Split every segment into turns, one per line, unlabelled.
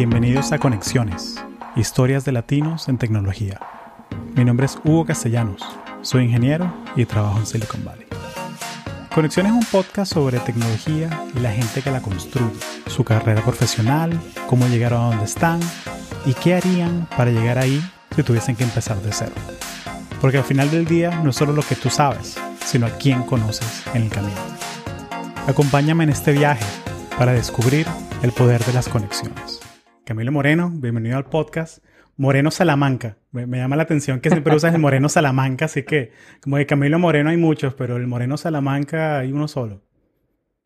Bienvenidos a Conexiones, historias de latinos en tecnología. Mi nombre es Hugo Castellanos, soy ingeniero y trabajo en Silicon Valley. Conexiones es un podcast sobre tecnología y la gente que la construye, su carrera profesional, cómo llegaron a donde están y qué harían para llegar ahí si tuviesen que empezar de cero. Porque al final del día no es solo lo que tú sabes, sino a quién conoces en el camino. Acompáñame en este viaje para descubrir el poder de las conexiones. Camilo Moreno, bienvenido al podcast. Moreno Salamanca. Me, llama la atención que siempre usas el Moreno Salamanca, así que como de Camilo Moreno hay muchos, pero el Moreno Salamanca hay uno solo.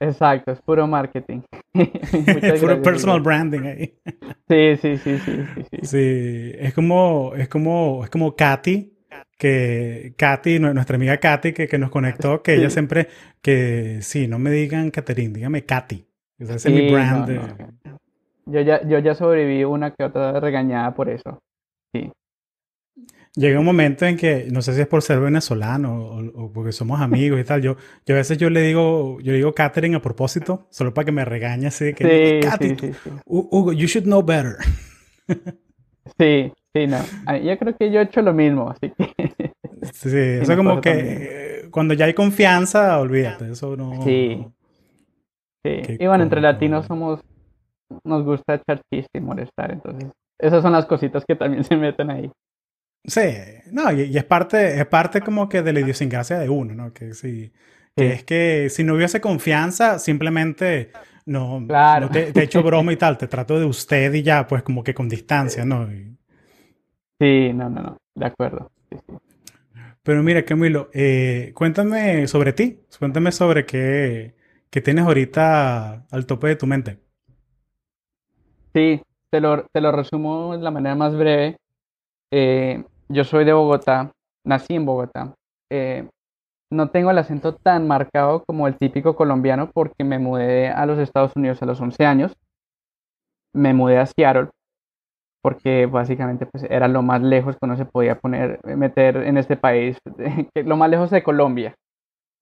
Exacto, es puro marketing.
puro personal branding ahí.
sí, sí, sí, sí, sí,
sí. es como, es como, es como Katy, que Katy, nuestra amiga Katy, que, que nos conectó, que ella siempre, que sí, no me digan Catherine, dígame Katy. Ese es mi brand.
Yo, ya, yo ya sobreviví una que otra regañada por eso. Sí.
Llega un momento en que, no sé si es por ser venezolano o, porque somos amigos y tal, yo, yo a veces yo le digo, yo le digo Catherine a propósito, solo para que me regañe así, que sí, sí, sí, Hugo, you should know better.
Sí, sí, no. Yo creo que yo he hecho lo mismo, así
que... Sí, eso es como que cuando ya hay confianza, olvídate, eso no...
Sí, y bueno, entre latinos somos, nos gusta echar chiste y molestar, entonces esas son las cositas que también se meten ahí.
Sí, no, y, es parte, es parte como que de la idiosincrasia de uno, ¿no? Que sí, que es que si no hubiese confianza, simplemente no, claro. te, te, echo broma y tal, te trato de usted y ya, pues como que con distancia, ¿no?
Sí, no, no, no, de acuerdo.
Pero mira, Camilo, eh, cuéntame sobre ti, cuéntame sobre qué, que tienes ahorita al tope de tu mente?
Sí, te lo, te lo resumo de la manera más breve. Eh, yo soy de Bogotá, nací en Bogotá. Eh, no tengo el acento tan marcado como el típico colombiano porque me mudé a los Estados Unidos a los 11 años. Me mudé a Seattle porque básicamente pues, era lo más lejos que uno se podía poner, meter en este país, lo más lejos de Colombia.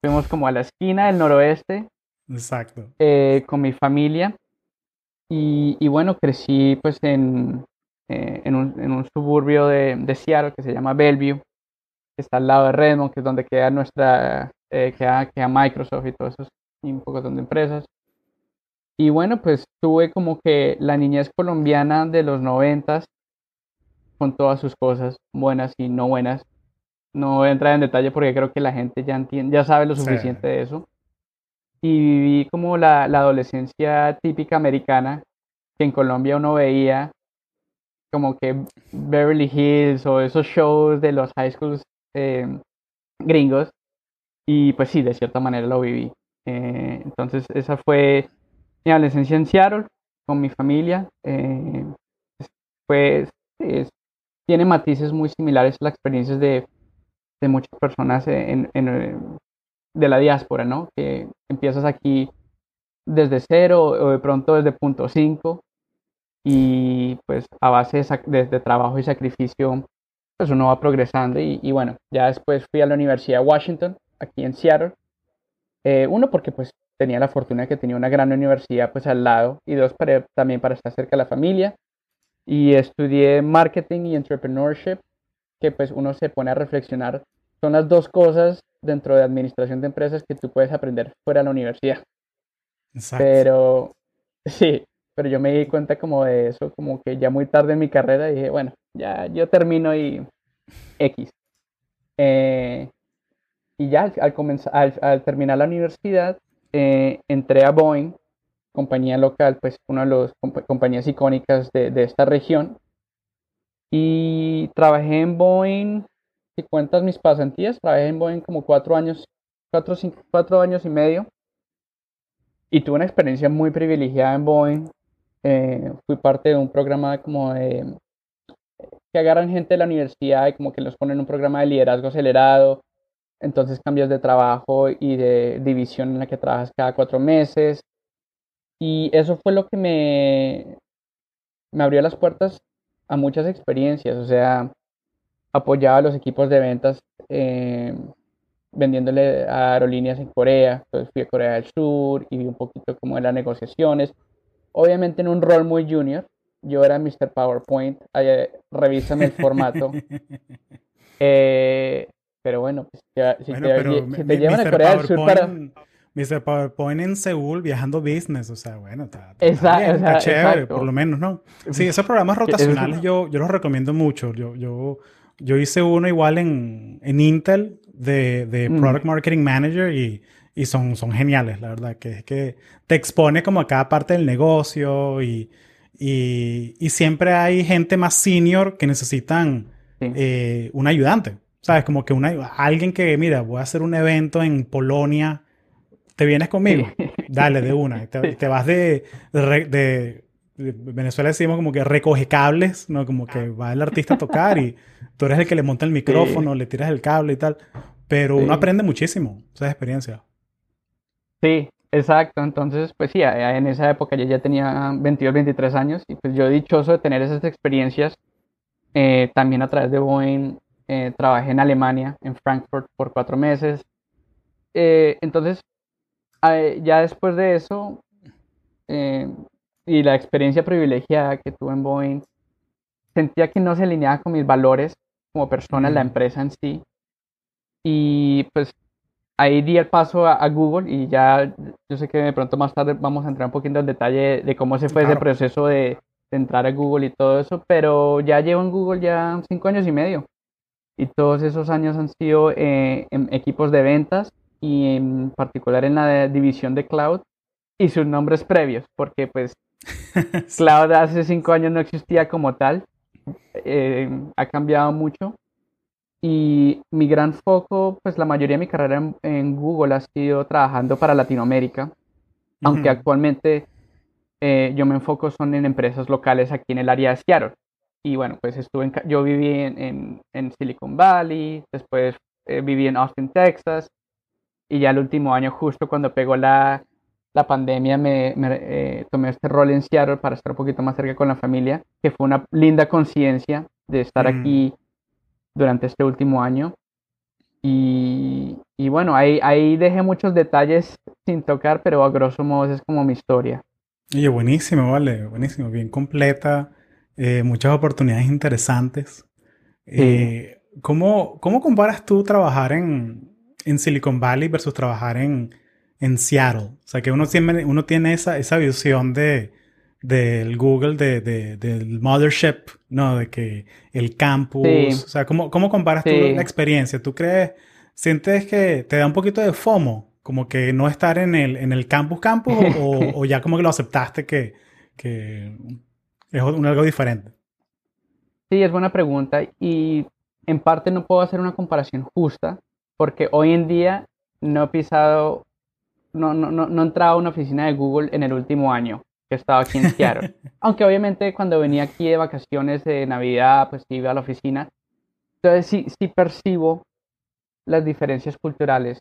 Fuimos como a la esquina del noroeste
Exacto.
Eh, con mi familia. Y, bueno, crecí pues en, eh, en, un, en, un, suburbio de, de, Seattle que se llama Bellevue, que está al lado de Redmond, que es donde queda nuestra, eh, queda, queda, Microsoft y todo eso, y un poco de empresas. Y bueno, pues tuve como que la niñez colombiana de los noventas, con todas sus cosas, buenas y no buenas. No voy a entrar en detalle porque creo que la gente ya entiende, ya sabe lo suficiente de eso y viví como la, la, adolescencia típica americana que en Colombia uno veía como que Beverly Hills o esos shows de los high schools eh, gringos y pues sí, de cierta manera lo viví. Eh, entonces esa fue mi adolescencia en Seattle con mi familia. Eh, pues tiene matices muy similares a las experiencias de, de muchas personas en, en, de la diáspora, ¿no? Que empiezas aquí desde cero o de pronto desde punto cinco y pues a base de, trabajo y sacrificio pues uno va progresando y, bueno, ya después fui a la Universidad de Washington, aquí en Seattle. Eh, uno porque pues tenía la fortuna de que tenía una gran universidad pues al lado y dos también para estar cerca de la familia y estudié marketing y entrepreneurship que pues uno se pone a reflexionar son las dos cosas dentro de administración de empresas que tú puedes aprender fuera de la universidad. Exacto. Pero sí, pero yo me di cuenta como de eso, como que ya muy tarde en mi carrera dije, bueno, ya yo termino y X. Eh, y ya al, comenzar, al, terminar la universidad, eh, entré a Boeing, compañía local, pues una de las compañías icónicas de, de esta región. Y trabajé en Boeing si cuentas mis pasantías, trabajé en Boeing como cuatro años, cuatro, cinco, cuatro años y medio. Y tuve una experiencia muy privilegiada en Boeing. Eh, fui parte de un programa como de que agarran gente de la universidad y como que los ponen en un programa de liderazgo acelerado. Entonces cambias de trabajo y de división en la que trabajas cada cuatro meses. Y eso fue lo que me, me abrió las puertas a muchas experiencias. O sea, apoyaba a los equipos de ventas eh, vendiéndole a aerolíneas en Corea. Entonces fui a Corea del Sur y vi un poquito como de las negociaciones. Obviamente en un rol muy junior, yo era Mr. PowerPoint, eh, revísame el formato. Eh, pero bueno, pues, si, te, llevan a Corea del Sur para...
Mr. PowerPoint en Seúl viajando business, o sea, bueno, está, está, chévere, por lo menos, ¿no? Sí, esos programas rotacionales yo, yo los recomiendo mucho. Yo, yo, yo hice uno igual en, en Intel de, de mm. Product Marketing Manager y y son, son geniales, la verdad, que es que te expone como a cada parte del negocio y, y, y siempre hay gente más senior que necesitan eh, un ayudante, ¿sabes? Como que una, alguien que, mira, voy a hacer un evento en Polonia, ¿te vienes conmigo? Dale, de una, te, te vas de, de, de Venezuela decimos como que recoge cables, ¿no? Como que va el artista a tocar y tú eres el que le monta el micrófono, le tiras el cable y tal. Pero uno aprende muchísimo, esa experiencia.
Sí, exacto. Entonces, pues sí, en esa época yo ya tenía 22, 23 años y pues yo dichoso de tener esas experiencias. Eh, también a través de Boeing eh, trabajé en Alemania, en Frankfurt, por cuatro meses. Eh, entonces, ya después de eso y la experiencia privilegiada que tuve en Boeing, sentía que no se alineaba con mis valores como persona en la empresa en sí. Y pues ahí di el paso a, Google y ya yo sé que de pronto más tarde vamos a entrar un poquito en detalle de cómo se fue ese proceso de, entrar a Google y todo eso, pero ya llevo en Google ya cinco años y medio. Y todos esos años han sido eh, en equipos de ventas y en particular en la división de cloud y sus nombres previos, porque pues cloud hace cinco años no existía como tal, eh, ha cambiado mucho. Y mi gran foco, pues la mayoría de mi carrera en, Google ha sido trabajando para Latinoamérica, aunque actualmente eh, yo me enfoco son en empresas locales aquí en el área de Seattle. Y bueno, pues estuve en, yo viví en, en, Silicon Valley, después eh, viví en Austin, Texas, y ya el último año, justo cuando pegó la, la pandemia, me, me eh, tomé este rol en Seattle para estar un poquito más cerca con la familia, que fue una linda conciencia de estar mm. aquí durante este último año. Y, y bueno, ahí, ahí dejé muchos detalles sin tocar, pero a grosso modo es como mi historia.
Oye, buenísimo, vale, buenísimo, bien completa, eh, muchas oportunidades interesantes. Eh, ¿cómo, ¿cómo, comparas tú trabajar en, en, Silicon Valley versus trabajar en, en Seattle? O sea, que uno tiene, uno tiene esa, esa visión de, del Google, de, de, del mothership, ¿no? De que el campus, o sea, ¿cómo, cómo comparas tú la experiencia? ¿Tú crees, sientes que te da un poquito de FOMO? Como que no estar en el, en el campus campus o, o, ya como que lo aceptaste que, que es un, algo diferente?
Sí, es buena pregunta y en parte no puedo hacer una comparación justa porque hoy en día no he pisado, no, no, no, no he entrado a una oficina de Google en el último año estaba aquí en Seattle. Aunque obviamente cuando venía aquí de vacaciones de Navidad, pues iba a la oficina. Entonces sí, sí percibo las diferencias culturales.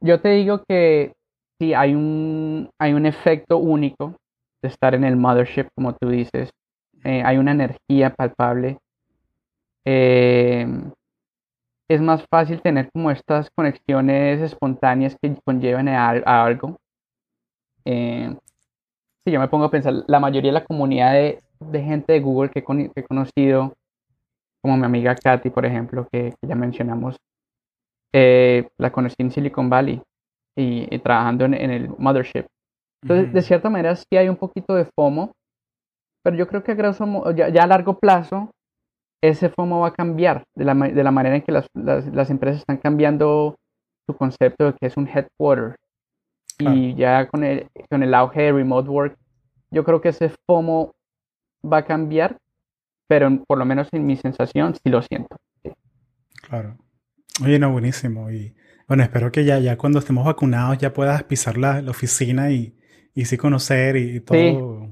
Yo te digo que sí hay un, hay un efecto único de estar en el mothership, como tú dices. Eh, hay una energía palpable. Eh, es más fácil tener como estas conexiones espontáneas que conllevan a, algo. Eh, si yo me pongo a pensar, la mayoría de la comunidad de, gente de Google que, he conocido, como mi amiga Katy, por ejemplo, que, ya mencionamos, eh, la conocí en Silicon Valley y, trabajando en, el Mothership. Entonces, de cierta manera, sí hay un poquito de FOMO, pero yo creo que a, ya, a largo plazo ese FOMO va a cambiar de la, de la manera en que las, las, empresas están cambiando su concepto de que es un headquarter y ya con el, con el auge de remote work, yo creo que ese FOMO va a cambiar, pero por lo menos en mi sensación sí lo siento.
Claro. Oye, no, buenísimo. Y bueno, espero que ya, ya cuando estemos vacunados ya puedas pisar la, oficina y, y sí conocer y, todo.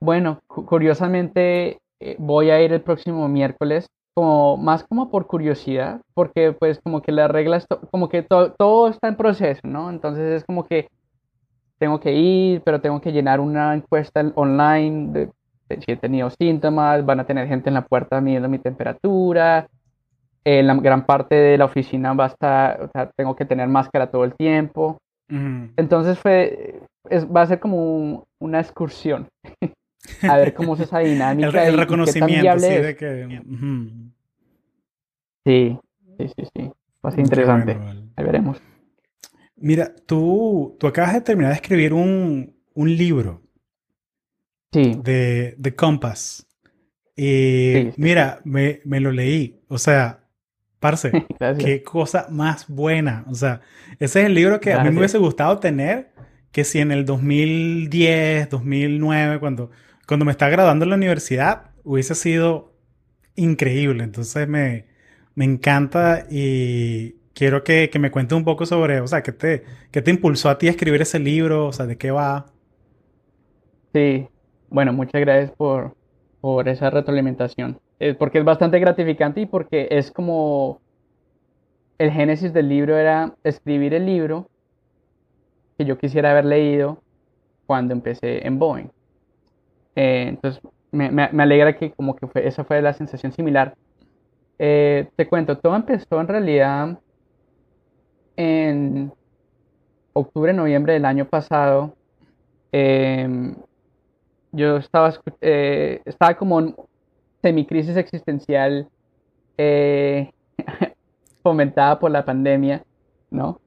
Bueno, curiosamente eh, voy a ir el próximo miércoles como más como por curiosidad, porque pues como que las reglas, como que todo está en proceso, ¿no? Entonces es como que tengo que ir, pero tengo que llenar una encuesta online de, si he tenido síntomas, van a tener gente en la puerta midiendo mi temperatura, en eh, la gran parte de la oficina va a estar, o sea, tengo que tener máscara todo el tiempo. Entonces fue, es, va a ser como una excursión. a ver cómo es esa dinámica.
el, reconocimiento, sí, de que...
Sí, sí, sí, sí. Va a ser interesante. Ahí veremos.
Mira, tú, tú acabas de terminar de escribir un, un libro.
Sí.
De, de Compass. Y mira, me, me, lo leí. O sea, parce, qué cosa más buena. O sea, ese es el libro que a mí me hubiese gustado tener que si en el 2010, 2009, cuando, cuando me estaba graduando en la universidad, hubiese sido increíble. Entonces me, me encanta y quiero que, que me cuentes un poco sobre, o sea, ¿qué te, qué te impulsó a ti a escribir ese libro? O sea, ¿de qué va?
Sí, bueno, muchas gracias por, por esa retroalimentación. Es porque es bastante gratificante y porque es como el génesis del libro era escribir el libro que yo quisiera haber leído cuando empecé en Boeing. Eh, entonces, me, alegra que como que fue, esa fue la sensación similar. Eh, te cuento, todo empezó en realidad en octubre, noviembre del año pasado. Em, yo estaba, eh, estaba como en semicrisis existencial fomentada por la pandemia, ¿no?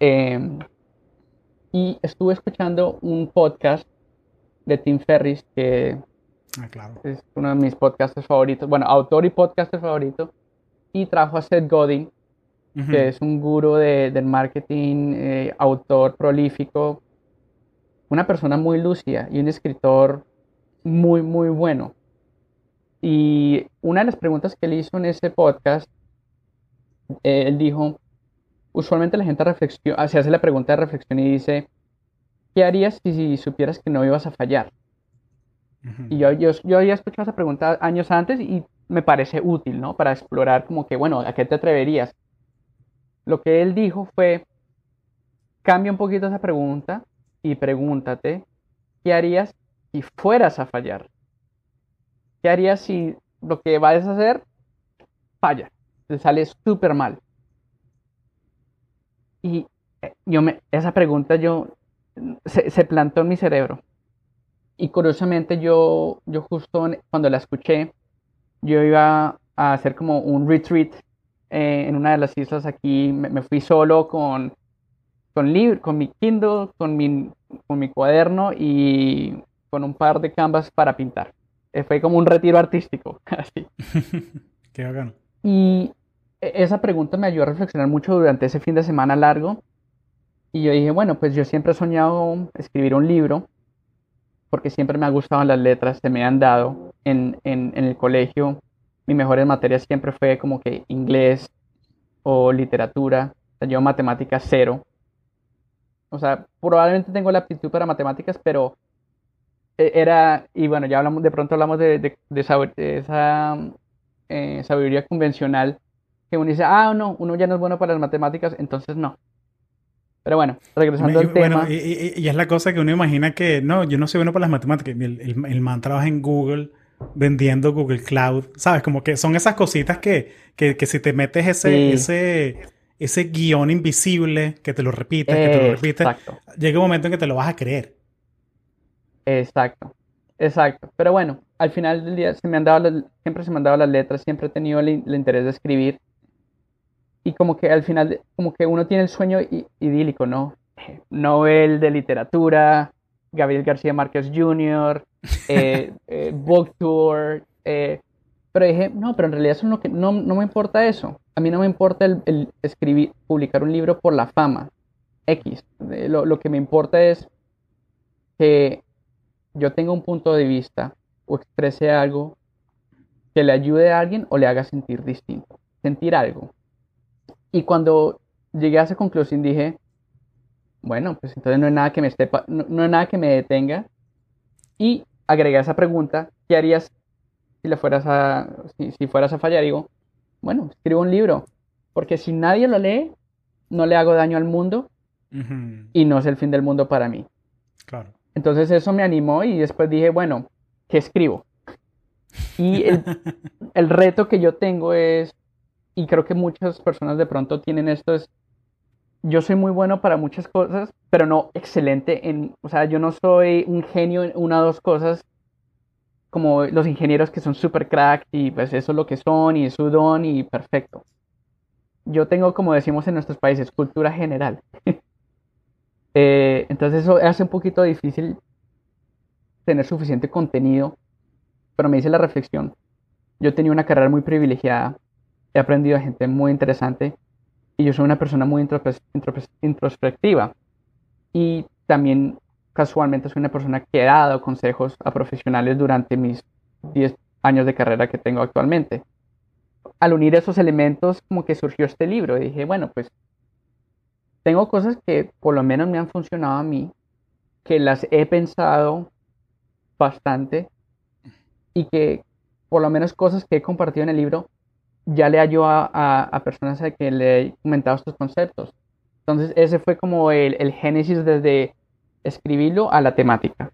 Em, y estuve escuchando un podcast de Tim Ferris, que
ah,
es uno de mis podcasters favoritos, bueno, autor y podcaster favorito, y trajo a Seth Godin, que es un gurú de, del marketing, eh, autor prolífico, una persona muy lúcida y un escritor muy, muy bueno. Y una de las preguntas que él hizo en ese podcast, eh, él dijo, usualmente la gente reflexiona, se hace la pregunta de reflexión y dice, ¿qué harías si, supieras que no ibas a fallar? Y yo, yo, yo había escuchado esa pregunta años antes y me parece útil, ¿no? Para explorar como que, bueno, ¿a qué te atreverías? Lo que él dijo fue, cambia un poquito esa pregunta y pregúntate, ¿qué harías si fueras a fallar? ¿Qué harías si lo que vayas a hacer falla? Te sale súper mal. Y eh, yo me, esa pregunta yo se, plantó en mi cerebro. Y curiosamente yo, yo justo cuando la escuché, yo iba a hacer como un retreat eh, en una de las islas aquí. Me, fui solo con, con, con mi Kindle, con mi, con mi cuaderno y con un par de canvas para pintar. Eh, fue como un retiro artístico, así.
Qué bacano.
Y e, esa pregunta me ayudó a reflexionar mucho durante ese fin de semana largo y yo dije, bueno, pues yo siempre he soñado escribir un libro, porque siempre me han gustado las letras, se me han dado en, en, el colegio. Mi mejores materias siempre fue como que inglés o literatura. O sea, yo matemáticas cero. O sea, probablemente tengo la aptitud para matemáticas, pero e, era, y bueno, ya hablamos, de pronto hablamos de, de, esa eh, sabiduría convencional que uno dice, ah, no, uno ya no es bueno para las matemáticas, entonces no. Pero bueno, regresando al tema.
Y, es la cosa que uno imagina que, no, yo no soy bueno para las matemáticas. El, el, man trabaja en Google vendiendo Google Cloud. ¿Sabes? Como que son esas cositas que, que, que si te metes ese, ese, ese guion invisible que te lo repites, que te lo repites, llega un momento en que te lo vas a creer.
Exacto, exacto. Pero bueno, al final del día se me han dado siempre se me han dado las letras, siempre he tenido el interés de escribir y como que al final, como que uno tiene el sueño idílico, ¿no? Nobel de literatura, Gabriel García Márquez Jr., eh, eh, Book Tour, eh, pero dije, no, pero en realidad eso no, no, no me importa eso. A mí no me importa el, escribir, publicar un libro por la fama, X. Lo, lo que me importa es que yo tenga un punto de vista o exprese algo que le ayude a alguien o le haga sentir distinto, sentir algo. Y cuando llegué a esa conclusión dije, bueno, pues entonces no hay nada que me esté, no, hay nada que me detenga. Y agregué esa pregunta, ¿qué harías si le fueras a, si, fueras a fallar? digo, bueno, escribo un libro, porque si nadie lo lee, no le hago daño al mundo y no es el fin del mundo para mí.
Claro.
Entonces eso me animó y después dije, bueno, ¿qué escribo? Y el, el reto que yo tengo es y creo que muchas personas de pronto tienen esto, es, yo soy muy bueno para muchas cosas, pero no excelente en, o sea, yo no soy un genio en una o dos cosas como los ingenieros que son super crack y pues eso es lo que son y es su don y perfecto. Yo tengo, como decimos en nuestros países, cultura general. Eh, entonces eso hace un poquito difícil tener suficiente contenido, pero me dice la reflexión. Yo tenía una carrera muy privilegiada, he aprendido a gente muy interesante y yo soy una persona muy introspectiva. Y también casualmente soy una persona que ha dado consejos a profesionales durante mis 10 años de carrera que tengo actualmente. Al unir esos elementos, como que surgió este libro. Y dije, bueno, pues tengo cosas que por lo menos me han funcionado a mí, que las he pensado bastante y que por lo menos cosas que he compartido en el libro ya le ayudó a, personas a que le he comentado estos conceptos. Entonces ese fue como el, el génesis desde escribirlo a la temática.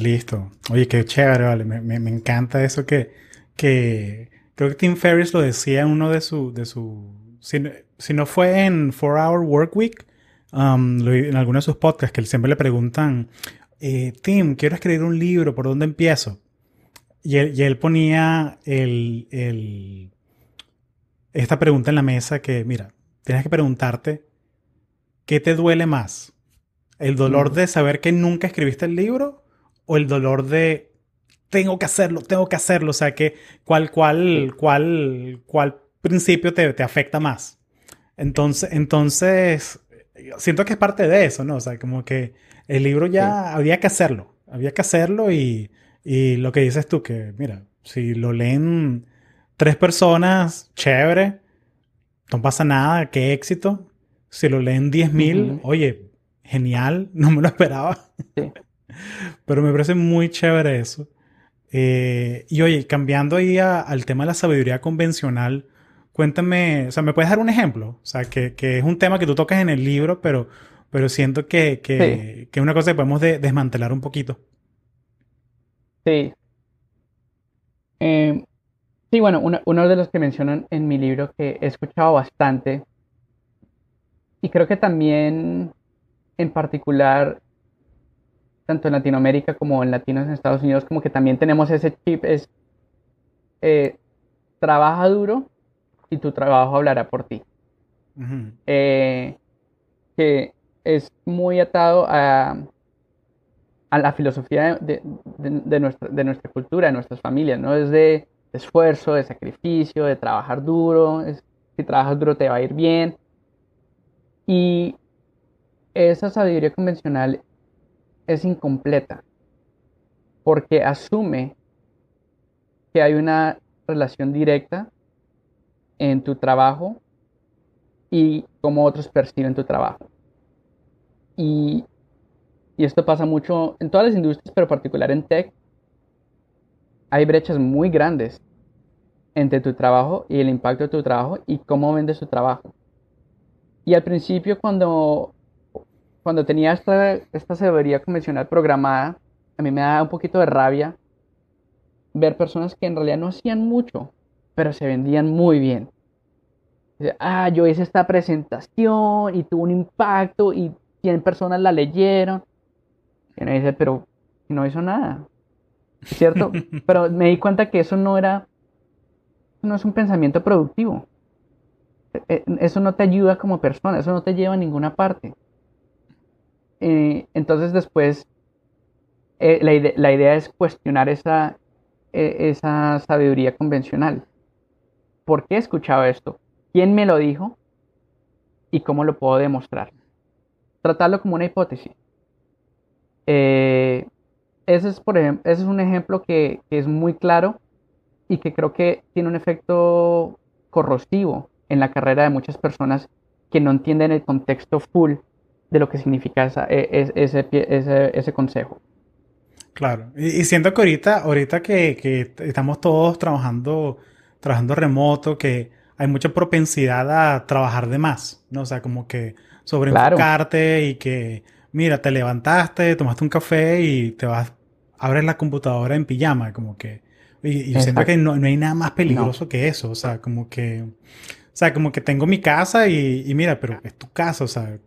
Listo. Oye, qué chévere, vale. Me, me, encanta eso que, que creo que Tim Ferriss lo decía en uno de sus... De su, si, no fue en 4 Hour Work Week, um, en alguno de sus podcasts, que siempre le preguntan, eh, Tim, quiero escribir un libro, ¿por dónde empiezo? Y él, y él ponía el, el, esta pregunta en la mesa que, mira, tienes que preguntarte ¿qué te duele más? ¿El dolor de saber que nunca escribiste el libro o el dolor de tengo que hacerlo, tengo que hacerlo? O sea, que cuál, cuál, cuál, cuál principio te, te afecta más. Entonces, entonces, siento que es parte de eso, ¿no? O sea, como que el libro ya había que hacerlo, había que hacerlo y, y lo que dices tú, que mira, si lo leen tres personas, chévere, no pasa nada, qué éxito. Si lo leen 10.000, oye, genial, no me lo esperaba. Pero me parece muy chévere eso. Eh, y oye, cambiando ahí al tema de la sabiduría convencional, cuéntame, o sea, ¿me puedes dar un ejemplo? O sea, que, es un tema que tú tocas en el libro, pero, pero siento que, es una cosa que podemos desmantelar un poquito.
Sí. Em, sí, bueno, uno de los que mencionan en mi libro que he escuchado bastante y creo que también, en particular, tanto en Latinoamérica como en latinos en Estados Unidos, como que también tenemos ese chip, es eh, trabaja duro y tu trabajo hablará por ti. Eh, que es muy atado a, a la filosofía de, nuestra, de nuestra cultura, de nuestras familias, ¿no? Es de, esfuerzo, de sacrificio, de trabajar duro, si trabajas duro te va a ir bien. Y esa sabiduría convencional es incompleta porque asume que hay una relación directa en tu trabajo y cómo otros perciben tu trabajo. Y, y, esto pasa mucho en todas las industrias, pero particular en tech. Hay brechas muy grandes entre tu trabajo y el impacto de tu trabajo y cómo vendes tu trabajo. Y al principio cuando, cuando tenía esta, esta sabiduría convencional programada, a mí me daba un poquito de rabia ver personas que en realidad no hacían mucho, pero se vendían muy bien. Ah, yo hice esta presentación y tuvo un impacto y 100 personas la leyeron. Y uno dice, pero no hizo nada. ¿Cierto? pero me di cuenta que eso no era, no es un pensamiento productivo. Eh, eso no te ayuda como persona, eso no te lleva a ninguna parte. Eh, entonces después eh, la, idea, es cuestionar esa, esa sabiduría convencional. ¿Por qué he escuchado esto? ¿Quién me lo dijo? ¿Y cómo lo puedo demostrar? Tratarlo como una hipótesis. Ese, es, por ejemplo, ese es un ejemplo que, que es muy claro y que creo que tiene un efecto corrosivo en la carrera de muchas personas que no entienden el contexto full de lo que significa e, ese, ese, consejo.
Claro, y, siento que ahorita, ahorita que, estamos todos trabajando, trabajando remoto, que hay mucha propensidad a trabajar de más, ¿no? O sea, como que sobreenfocarte y que, mira, te levantaste, tomaste un café y te vas, abres la computadora en pijama, como que... Y, siento que no, hay nada más peligroso que eso, o sea, como que... O sea, como que tengo mi casa y, mira, pero es tu casa, o sea,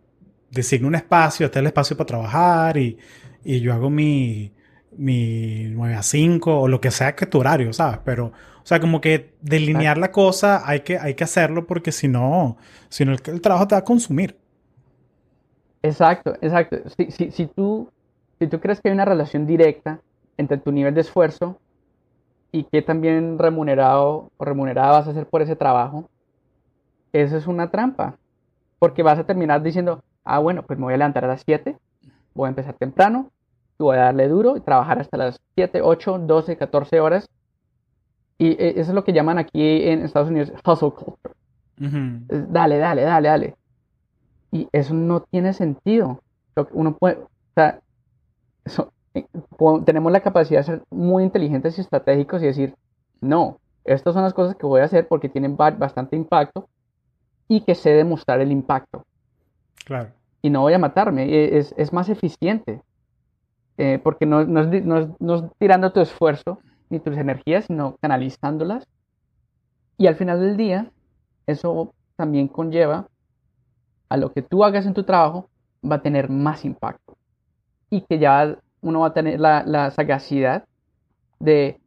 designo un espacio, este es el espacio para trabajar y, yo hago mi, mi 9 a 5 o lo que sea que tu horario, ¿sabes? Pero, o sea, como que delinear la cosa hay que, hay que hacerlo porque si no, si no el, trabajo te va a consumir.
Exacto, exacto. Si, si, si, tú, si tú crees que hay una relación directa entre tu nivel de esfuerzo y qué también remunerado o remunerada vas a hacer por ese trabajo, eso es una trampa. Porque vas a terminar diciendo, ah, bueno, pues me voy a levantar a las 7, voy a empezar temprano, voy a darle duro y trabajar hasta las 7, 8, 12, 14 horas. Y eh, eso es lo que llaman aquí en Estados Unidos hustle culture. Dale, dale, dale, dale. Y eso no tiene sentido. Uno puede, o sea, eh, tenemos la capacidad de ser muy inteligentes y estratégicos y decir, no, estas son las cosas que voy a hacer porque tienen bastante impacto y que sé demostrar el impacto.
Claro.
Y no voy a matarme, e, es, es más eficiente. Eh, porque no, no, es, no, tirando tu esfuerzo ni tus energías, sino canalizándolas. Y al final del día, eso también conlleva a lo que tú hagas en tu trabajo va a tener más impacto. Y que ya uno va a tener la, la sagacidad de,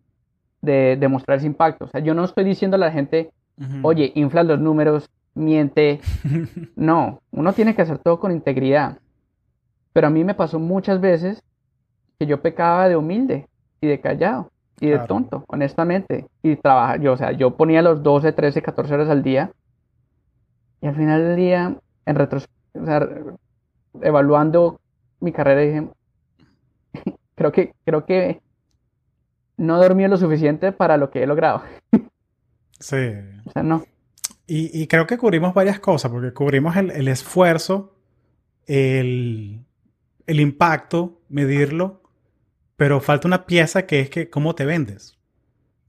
de demostrar ese impacto. O sea, yo no estoy diciendo a la gente, oye, infla los números, miente. no, uno tiene que hacer todo con integridad. Pero a mí me pasó muchas veces que yo pecaba de humilde y de callado y de tonto, honestamente. Y trabajar, yo, o sea, yo ponía los 12, 13, 14 horas al día y al final del día, en retro, o sea, evaluando mi carrera, dije, creo que, creo que no dormí lo suficiente para lo que he logrado.
sí.
O sea, no.
Y, creo que cubrimos varias cosas, porque cubrimos el, esfuerzo, el, el, impacto, medirlo, pero falta una pieza que es que cómo te vendes.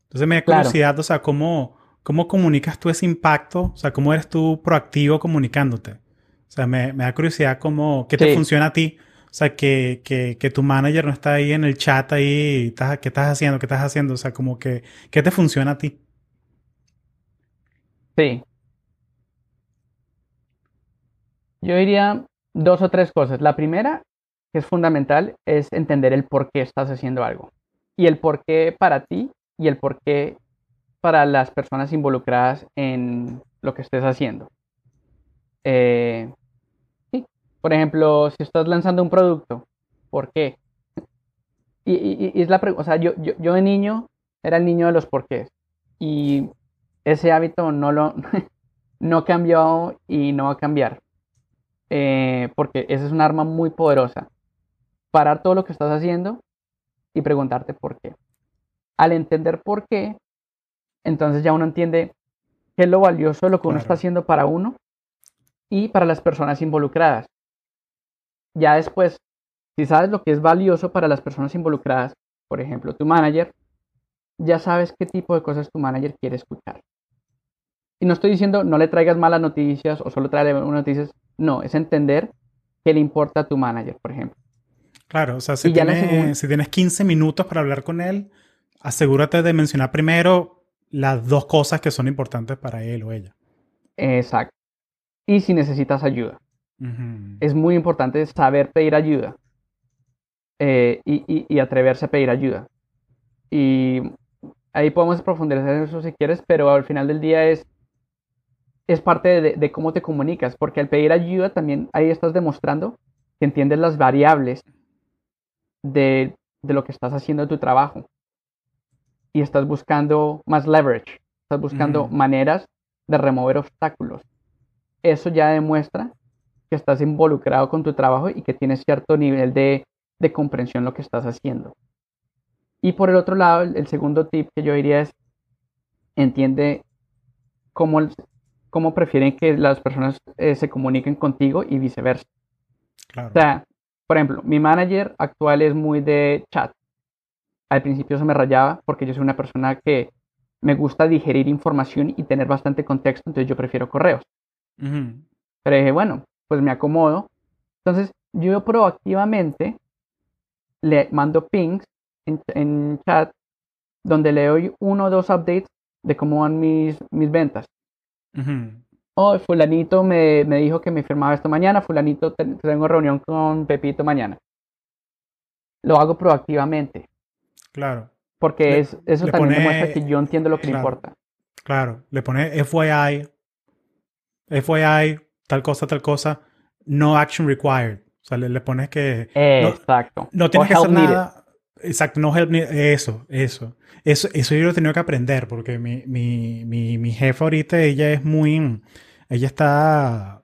Entonces me da curiosidad, o sea, cómo, cómo comunicas tú ese impacto, o sea, cómo eres tú proactivo comunicándote. O sea, me, da curiosidad cómo, qué te funciona a ti. O sea, que, que, que, tu manager no está ahí en el chat ahí, ¿qué estás haciendo? ¿Qué estás haciendo? O sea, como que, ¿qué te funciona a ti?
Sí, Yo diría dos o tres cosas. La primera, que es fundamental, es entender el por qué estás haciendo algo. Y el por qué para ti y el por qué para las personas involucradas en lo que estés haciendo. Eh, Por ejemplo, si estás lanzando un producto, ¿por qué? Y, es la o sea, yo, yo, yo, de niño era el niño de los porqués. Y ese hábito no lo no cambió y no va a cambiar. Eh, porque esa es un arma muy poderosa. Parar todo lo que estás haciendo y preguntarte por qué. Al entender por qué, entonces ya uno entiende qué es lo valioso de lo que uno está haciendo para uno y para las personas involucradas. Ya después, si sabes lo que es valioso para las personas involucradas, por ejemplo, tu manager, ya sabes qué tipo de cosas tu manager quiere escuchar. Y no estoy diciendo no le traigas malas noticias o solo trae buenas noticias. No, es entender qué le importa a tu manager, por ejemplo.
Claro, o sea, si, tienes, si tienes 15 minutos para hablar con él, asegúrate de mencionar primero las dos cosas que son importantes para él o ella.
Exacto. Y si necesitas ayuda. Es muy importante saber pedir ayuda eh, y, y, atreverse a pedir ayuda. Y ahí podemos profundizar en eso si quieres, pero al final del día es es parte de, cómo te comunicas, porque al pedir ayuda también ahí estás demostrando que entiendes las variables de, lo que estás haciendo en tu trabajo y estás buscando más leverage, estás buscando maneras de remover obstáculos. Eso ya demuestra que estás involucrado con tu trabajo y que tienes cierto nivel de, de comprensión lo que estás haciendo. Y por el otro lado, el, segundo tip que yo diría es, entiende cómo cómo prefieren que las personas eh, se comuniquen contigo y viceversa. O sea, por ejemplo, mi manager actual es muy de chat. Al principio se me rayaba porque yo soy una persona que me gusta digerir información y tener bastante contexto, entonces yo prefiero correos. Pero dije, bueno, pues me acomodo. Entonces, yo proactivamente le mando pings en, chat donde le doy uno o dos updates de cómo van mis, mis ventas. Oh, fulanito me, dijo que me firmaba esto mañana, fulanito tengo reunión con Pepito mañana. Lo hago proactivamente.
Claro.
Porque
Le-
es, eso
le
también
pone-
demuestra que yo entiendo lo que le
claro.
importa.
Claro, le pone FYI, FYI, tal cosa, tal cosa, no action required. O sea, le, le pones que no,
Exacto.
no tienes
O
que hacer
needed.
nada. Exacto, no help needed. Eso, eso. Eso, eso yo lo he tenido que aprender porque mi, mi, mi, mi jefa ahorita, ella es muy, ella está,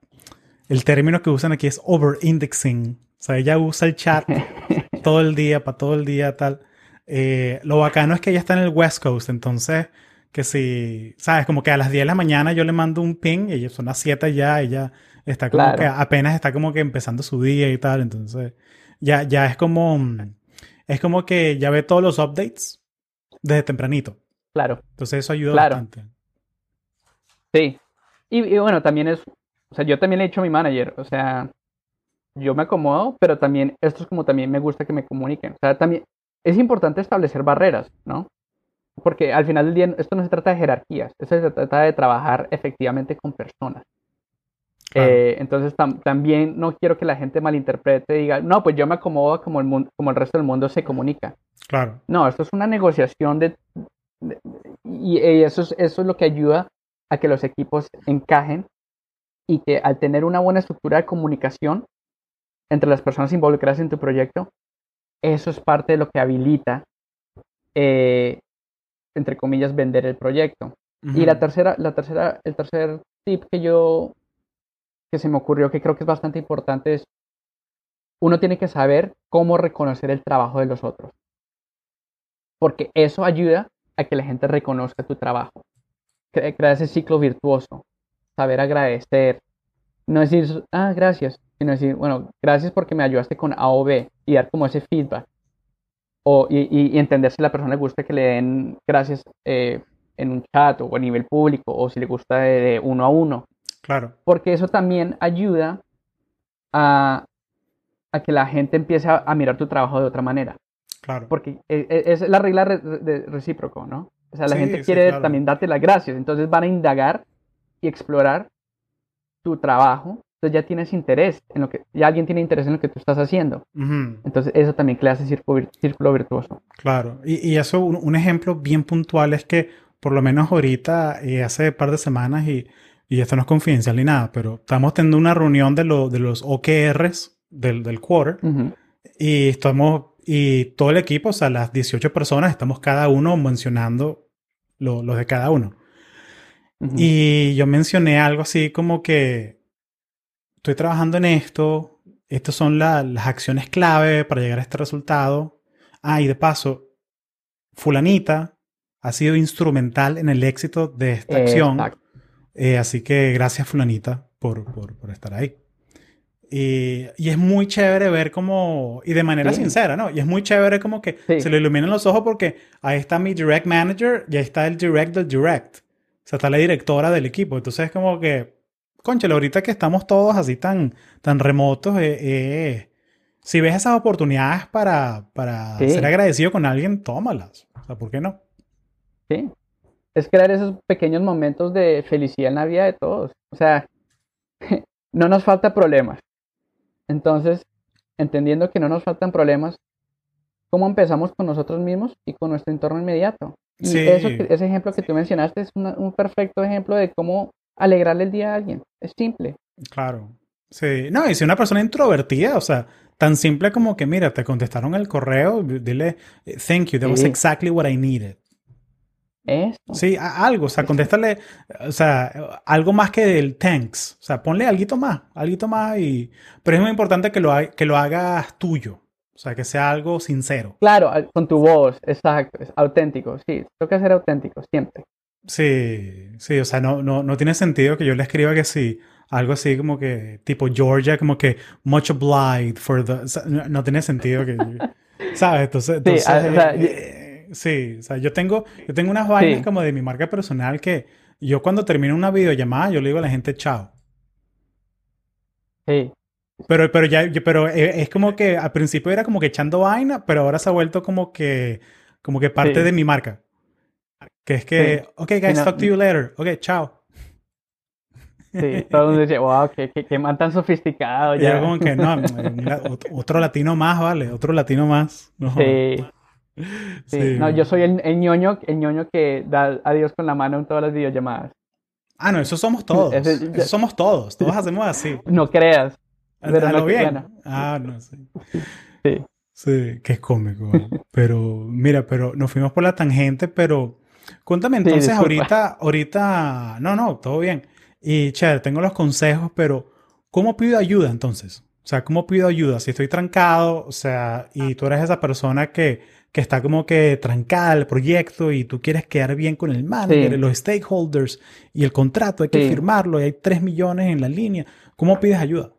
el término que usan aquí es over-indexing. O sea, ella usa el chat todo el día, para todo el día, tal. Eh, lo bacano es que ella está en el West Coast, entonces, que si, sabes, como que a las 10 de la mañana yo le mando un ping, y son las 7 ya, ella está como
Claro.
que apenas está como que empezando su día y tal, entonces, ya, ya es como, es como que ya ve todos los updates desde tempranito.
Claro.
Entonces eso ayuda
Claro.
bastante.
Sí. Y, y bueno, también es, o sea, yo también le he dicho a mi manager, o sea, yo me acomodo, pero también, esto es como también me gusta que me comuniquen. O sea, también es importante establecer barreras, ¿no? Porque al final del día esto no se trata de jerarquías, esto se trata de trabajar efectivamente con personas.
Claro.
Eh, entonces tam- también no quiero que la gente malinterprete y diga, no, pues yo me acomodo como el, mundo, como el resto del mundo se comunica.
Claro,
No, esto es una negociación de, de- y, y eso, es, eso es lo que ayuda a que los equipos encajen y que al tener una buena estructura de comunicación entre las personas involucradas en tu proyecto, eso es parte de lo que habilita, eh, entre comillas, vender el proyecto. Y la tercera, la tercera, el tercer tip que yo, que se me ocurrió, que creo que es bastante importante, es uno tiene que saber cómo reconocer el trabajo de los otros. Porque eso ayuda a que la gente reconozca tu trabajo. Cre- Crear ese ciclo virtuoso. Saber agradecer. No decir, ah, gracias, sino decir, bueno, gracias porque me ayudaste con A o B y dar como ese feedback. O, y, y- y entender si a la persona le gusta que le den gracias eh, en un chat o a nivel público o si le gusta de, de uno a uno.
claro,
Porque eso también ayuda a, a que la gente empiece a, a mirar tu trabajo de otra manera.
claro.
Porque e- e- es la regla re- de recíproco, ¿no? O sea, la
Sí,
gente
sí,
quiere
claro.
también darte las gracias. Entonces van a indagar y explorar tu trabajo. Entonces ya tienes interés en lo que, ya alguien tiene interés en lo que tú estás haciendo.
Ujú.
Entonces eso también crea ese círculo, círculo virtuoso.
Claro, y, y eso, un, un ejemplo bien puntual es que, por lo menos ahorita, eh, hace un par de semanas, y, y esto no es confidencial ni nada, pero estamos teniendo una reunión de, lo- de los OKRs del, del quarter,
Ujú.
y estamos, y todo el equipo, o sea, las 18 personas, estamos cada uno mencionando lo, los de cada uno.
Ujú.
Y yo mencioné algo así como que estoy trabajando en esto, estas son la- las acciones clave para llegar a este resultado. Ah, y de paso, fulanita ha sido instrumental en el éxito de esta acción. Eh, así que gracias fulanita por, por, por estar ahí. Y, y es muy chévere ver como, y de manera
Sí.
sincera, ¿no? Y es muy chévere como que
Sí.
se le iluminan los ojos porque ahí está mi direct manager y ahí está el direct del direct. O sea, está la directora del equipo. Entonces es como que, conchale, ahorita que estamos todos así tan, tan remotos, eh, eh, si ves esas oportunidades para, para
Sí.
ser agradecido con alguien, tómalas. O sea, ¿por qué no?
Sí. Es crear esos pequeños momentos de felicidad en la vida de todos. O sea, no nos falta problemas. Entonces, entendiendo que no nos faltan problemas, ¿cómo empezamos con nosotros mismos y con nuestro entorno inmediato? Y
Sí.
eso ese ejemplo que tú mencionaste es una- un perfecto ejemplo de cómo alegrarle el día a alguien. Es simple.
Claro. Sí. No, y si una persona introvertida, o sea, tan simple como que, mira, te contestaron el correo, dile, eh, thank you, that was exactly what I needed.
Eso.
Sí, algo, o sea, contéstale, o sea, algo más que el thanks. O sea, ponle algo más, algo más y... Pero es muy importante que lo, ha- que lo hagas tuyo. O sea, que sea algo sincero.
Claro, con tu voz, exacto, es auténtico, sí, toca ser auténtico siempre.
Sí, sí, o sea, no, no, no tiene sentido que yo le escriba que sí, algo así como que, tipo Georgia, como que much obliged for the... o sea, no, no tiene sentido que... ¿Sabes? Entonces, entonces
ah, o sea,
eh, sí, o sea, yo tengo, yo tengo unas vainas
Sí.
como de mi marca personal que yo cuando termino una videollamada, yo le digo a la gente chao.
Sí,
Pero, pero ya, pero eh, es como que al principio era como que echando vaina, pero ahora se ha vuelto como que, como que parte
Sí.
de mi marca. Que es que,
Sí.
ok, guys,
no-
talk to you later. Ok, chao.
sí, todo el mundo dice, wow, qué, qué, qué man tan sofisticado
Y
ya.
como que, no, otro latino más, vale, otro latino más. No.
Sí, Sí. No, yo soy el, el, ñoño, el ñoño que da adiós con la mano en todas las videollamadas.
Ah, no, eso somos todos. eso somos todos. Todos hacemos así.
No creas.
Pero no bien. Ah, no, sí. Sí. Sí, que es cómico. pero, mira, pero nos fuimos por la tangente, pero cuéntame entonces ahorita, ahorita, no, no, todo bien. Y, chévere, tengo los consejos, pero ¿cómo pido ayuda entonces? O sea, ¿cómo pido ayuda? Si estoy trancado, o sea, y tú eres esa persona que, que está como que trancada al proyecto y tú quieres quedar bien con el manager, los stakeholders y el contrato, hay que firmarlo y hay 3 millones en la línea. ¿Cómo pides ayuda?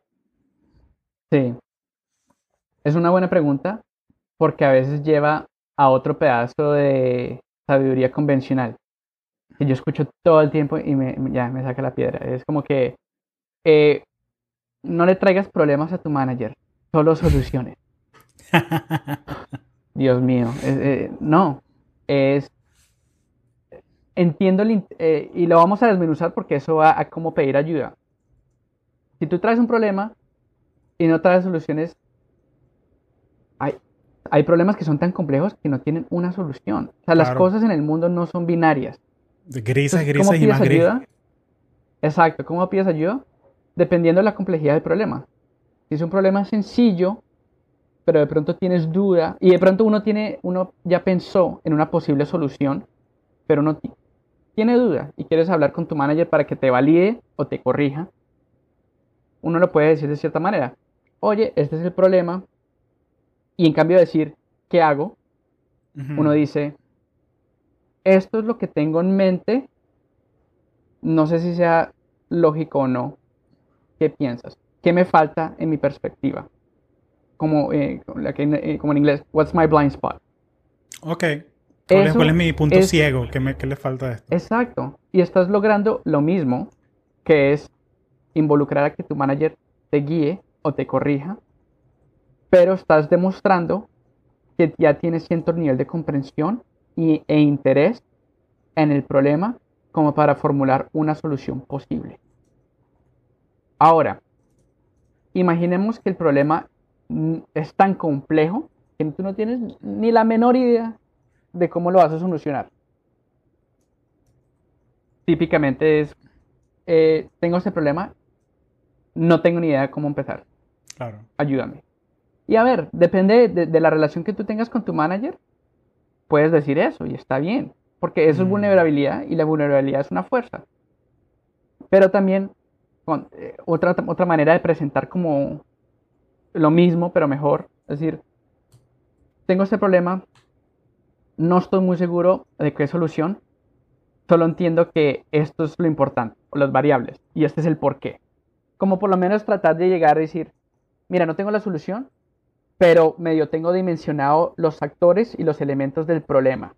Sí. Es una buena pregunta porque a veces lleva a otro pedazo de sabiduría convencional que yo escucho todo el tiempo y me, ya me saca la piedra. Es como que eh, no le traigas problemas a tu manager, solo soluciones. Dios mío, eh, no, es... Entiendo eh, y lo vamos a desmenuzar porque eso va a cómo pedir ayuda. Si tú traes un problema y no traes soluciones, hay, hay problemas que son tan complejos que no tienen una solución. O sea, las cosas en el mundo no son binarias.
Grises, grises y más grises.
Exacto, ¿cómo pides ayuda? dependiendo de la complejidad del problema. Si es un problema sencillo, pero de pronto tienes duda y de pronto uno tiene, uno ya pensó en una posible solución, pero no tiene duda y quieres hablar con tu manager para que te valide o te corrija, uno lo puede decir de cierta manera. Oye, este es el problema. Y en cambio de decir, ¿qué hago? Uno dice, esto es lo que tengo en mente. No sé si sea lógico o no, ¿Qué piensas? ¿Qué me falta en mi perspectiva? Como, eh, eh, como en inglés, what's my blind spot?
Ok. ¿Cuál, es, mi punto ciego? ¿Qué, me, ¿Qué le falta a esto?
Exacto. Y estás logrando lo mismo, que es involucrar a que tu manager te guíe o te corrija, pero estás demostrando que ya tienes cierto nivel de comprensión y, e interés en el problema como para formular una solución posible. Ahora, imaginemos que el problema es tan complejo que tú no tienes ni la menor idea de cómo lo vas a solucionar. Típicamente es, eh, tengo este problema, no tengo ni idea de cómo empezar.
Claro.
Ayúdame. Y a ver, depende de, la relación que tú tengas con tu manager, puedes decir eso y está bien, porque eso es mm. vulnerabilidad y la vulnerabilidad es una fuerza. Pero también eh, otra, otra manera de presentar como lo mismo, pero mejor. Es decir, tengo este problema, no estoy muy seguro de qué solución, solo entiendo que esto es lo importante, las variables, y este es el por qué. Como por lo menos tratar de llegar a decir, mira, no tengo la solución, pero medio tengo dimensionado los actores y los elementos del problema.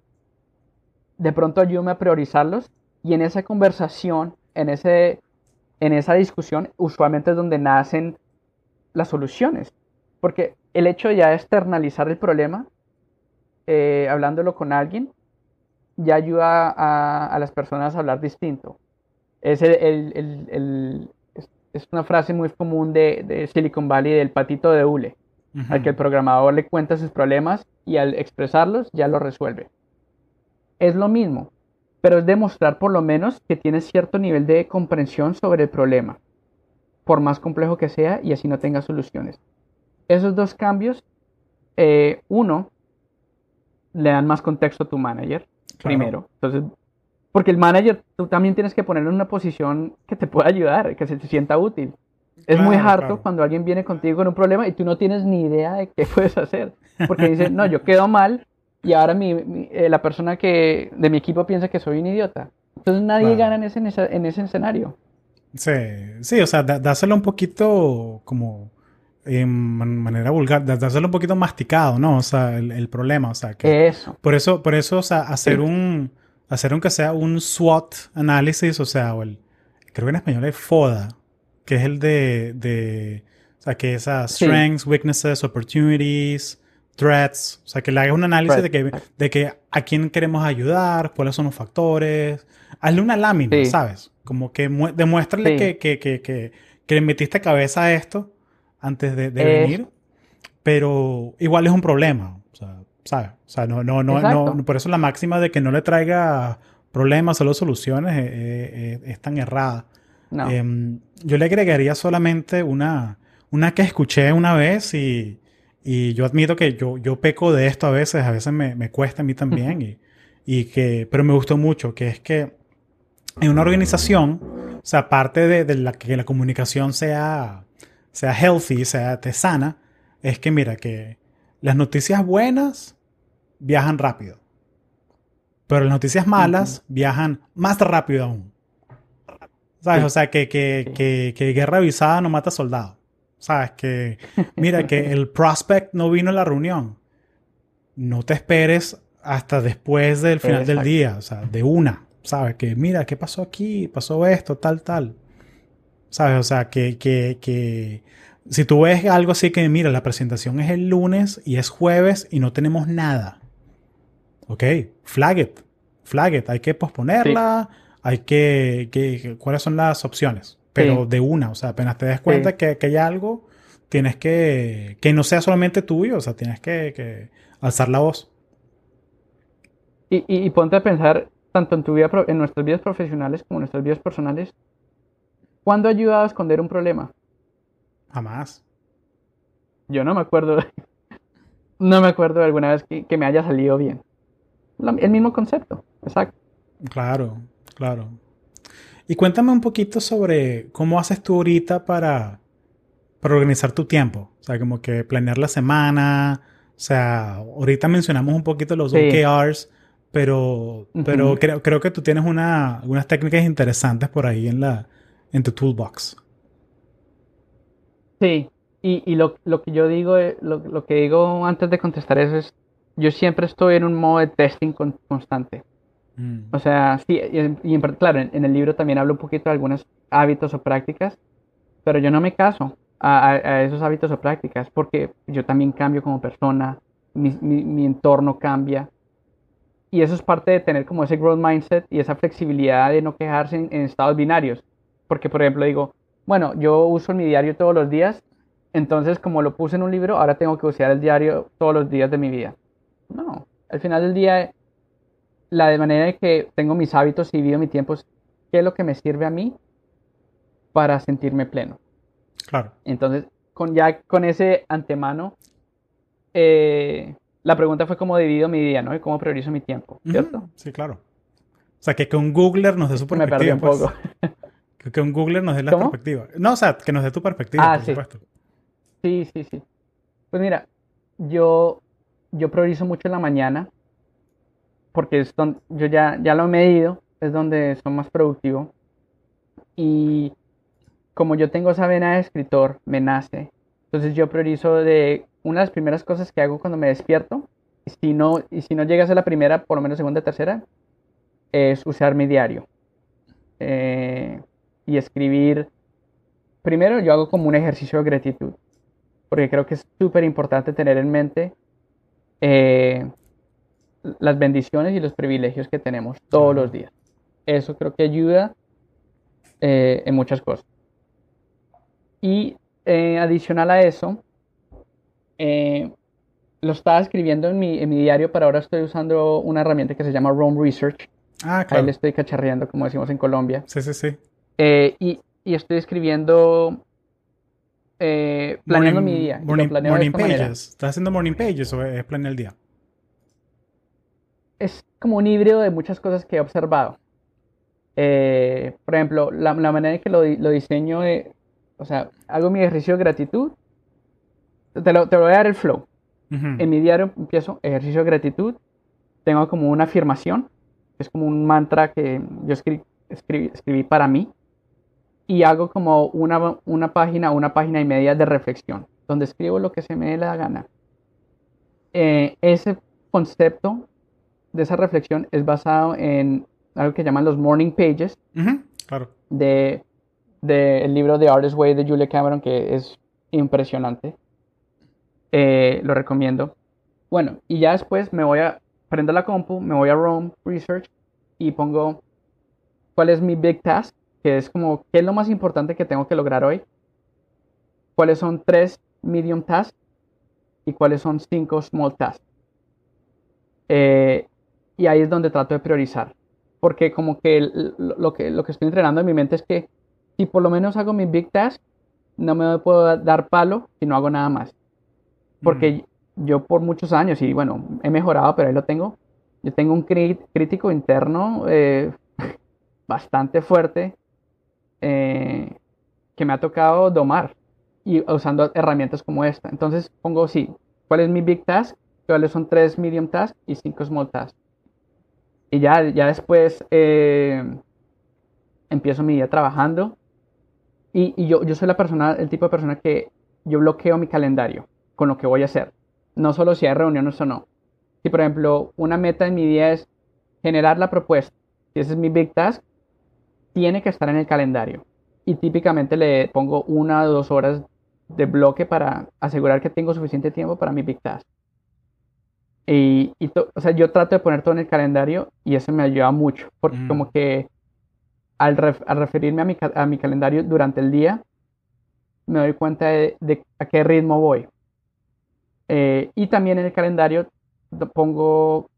De pronto ayúdame a priorizarlos y en esa conversación, en ese en esa discusión usualmente es donde nacen las soluciones. Porque el hecho ya de externalizar el problema, eh, hablándolo con alguien, ya ayuda a, las personas a hablar distinto. Es, el, es una frase muy común de, Silicon Valley del patito de hule, al que el programador le cuenta sus problemas y al expresarlos ya lo resuelve. Es lo mismo pero es demostrar por lo menos que tienes cierto nivel de comprensión sobre el problema, por más complejo que sea y así no tenga soluciones. Esos dos cambios, eh, uno, le dan más contexto a tu manager, primero. Entonces, porque el manager, tú también tienes que ponerlo en una posición que te pueda ayudar, que se te sienta útil. Es muy harto cuando alguien viene contigo con un problema y tú no tienes ni idea de qué puedes hacer. Porque dice, no, yo quedo mal y ahora mi, eh, la persona que de mi equipo piensa que soy un idiota. Entonces nadie gana en ese, en ese, escenario.
Sí, sí, o sea, dáselo un poquito como en manera vulgar, dáselo un poquito masticado, ¿no? O sea, el, problema, o sea, que...
Eso.
Por eso, por eso, o sea, hacer un, hacer aunque sea un SWOT análisis, o sea, o el, creo que en español es FODA, que es el de, de o sea, que esas strengths, weaknesses, opportunities, threats, o sea, que le hagas un análisis de, que, de que a quién queremos ayudar, cuáles son los factores. Hazle una lámina, ¿sabes? Como que demuéstrale que, que, que, que, le metiste cabeza a esto antes de, venir, pero igual es un problema. O sea, ¿sabes? O sea, no, no, no, no, por eso la máxima de que no le traiga problemas, solo soluciones, eh, eh, es tan errada. Em, yo le agregaría solamente una, una que escuché una vez y, y yo admito que yo, yo peco de esto a veces, a veces me, me cuesta a mí también, y, y, que, pero me gustó mucho, que es que en una organización, o sea, aparte de, de la, que la comunicación sea, sea healthy, sea sana, es que mira, que las noticias buenas viajan rápido, pero las noticias malas viajan más rápido aún. ¿Sabes? O sea, que, que, que, que, guerra avisada no mata soldados. ¿Sabes? Que, mira, que el prospect no vino a la reunión. No te esperes hasta después del final del día, o sea, de una. ¿Sabes? Que, mira, ¿qué pasó aquí? Pasó esto, tal, tal. ¿Sabes? O sea, que, que, que si tú ves algo así que, mira, la presentación es el lunes y es jueves y no tenemos nada. Ok, flag it. Flag it. Hay que posponerla hay que, cuáles son las opciones, pero de una, o sea, apenas te des cuenta que, que, hay algo, tienes que, que no sea solamente tuyo, o sea, tienes que, alzar la voz.
Y, y, ponte a pensar, tanto en tu vida, en nuestras vidas profesionales como en nuestras vidas personales, ¿cuándo ha ayudado a esconder un problema?
Jamás.
Yo no me acuerdo, no me acuerdo de alguna vez que, que me haya salido bien. el mismo concepto, exacto.
Claro, Claro. Y cuéntame un poquito sobre cómo haces tú ahorita para, para organizar tu tiempo. O sea, como que planear la semana. O sea, ahorita mencionamos un poquito los OKRs, pero, pero creo, creo que tú tienes una, unas técnicas interesantes por ahí en, la, en tu toolbox.
Sí, y, y lo, lo, que yo digo, eh, lo, lo, que digo antes de contestar eso es, yo siempre estoy en un modo de testing constante. Mm. O sea, sí, y, claro, en, el libro también hablo un poquito de algunos hábitos o prácticas, pero yo no me caso a, esos hábitos o prácticas porque yo también cambio como persona, mi, entorno cambia. Y eso es parte de tener como ese growth mindset y esa flexibilidad de no quejarse en, estados binarios. Porque, por ejemplo, digo, bueno, yo uso mi diario todos los días, entonces como lo puse en un libro, ahora tengo que usar el diario todos los días de mi vida. No, al final del día la de manera de que tengo mis hábitos y vivo mi tiempo qué es lo que me sirve a mí para sentirme pleno.
Claro.
Entonces, con, ya con ese antemano, eh, la pregunta fue cómo divido mi día, ¿no? Y cómo priorizo mi tiempo, ¿cierto?
Sí, claro. O sea, que con Googler nos dé su perspectiva. Me perdí un pues. poco. que un Googler nos dé la perspectiva. No, o sea, que nos dé tu perspectiva, ah, por
sí.
supuesto.
Sí, sí, sí. Pues mira, yo, yo priorizo mucho en la mañana porque es donde, yo ya, ya lo he medido, es donde son más productivo. Y como yo tengo esa vena de escritor, me nace. Entonces yo priorizo de una de las primeras cosas que hago cuando me despierto, y si no, y si no llega a ser la primera, por lo menos segunda, tercera, es usar mi diario. Eh, y escribir. Primero yo hago como un ejercicio de gratitud, porque creo que es súper importante tener en mente eh, las bendiciones y los privilegios que tenemos todos los días. Eso creo que ayuda eh, en muchas cosas. Y eh, adicional a eso, eh, lo estaba escribiendo en mi, en mi, diario, pero ahora estoy usando una herramienta que se llama Rome Research.
Ah, claro.
Ahí le estoy cacharreando, como decimos en Colombia.
Sí, sí, sí.
y, y, estoy escribiendo, planeando mi día.
Morning, morning pages. ¿Estás haciendo morning pages o es planear el día?
Es como un híbrido de muchas cosas que he observado. Eh, por ejemplo, la, manera en que lo, lo diseño, o sea, hago mi ejercicio de gratitud, te, lo, te voy a dar el flow. En mi diario empiezo ejercicio de gratitud, tengo como una afirmación, es como un mantra que yo escribí, escribí, para mí, y hago como una, una página, una página y media de reflexión, donde escribo lo que se me dé la gana. Eh, ese concepto de esa reflexión es basado en algo que llaman los morning pages
claro.
de, el libro The Artist Way de Julia Cameron, que es impresionante. Eh, lo recomiendo. Bueno, y ya después me voy a, prendo la compu, me voy a Rome Research y pongo cuál es mi big task, que es como qué es lo más importante que tengo que lograr hoy, cuáles son tres medium tasks y cuáles son cinco small tasks. Eh, y ahí es donde trato de priorizar. Porque como que lo, que lo que estoy entrenando en mi mente es que si por lo menos hago mi big task, no me puedo dar palo si no hago nada más. Porque mm. yo por muchos años, y bueno, he mejorado, pero ahí lo tengo, yo tengo un crítico interno eh, bastante fuerte eh, que me ha tocado domar y usando herramientas como esta. Entonces pongo, sí, ¿cuál es mi big task? ¿Cuáles son tres medium tasks y cinco small tasks? Y ya, ya después eh, empiezo mi día trabajando y, yo, yo soy la persona, el tipo de persona que yo bloqueo mi calendario con lo que voy a hacer. No solo si hay reuniones o no. Si, por ejemplo, una meta en mi día es generar la propuesta, si ese es mi big task, tiene que estar en el calendario. Y típicamente le pongo una o dos horas de bloque para asegurar que tengo suficiente tiempo para mi big task. Y, o sea, yo trato de poner todo en el calendario y eso me ayuda mucho, porque mm. como que al, referirme a mi, a mi, calendario durante el día, me doy cuenta de, a qué ritmo voy. Eh, y también en el calendario pongo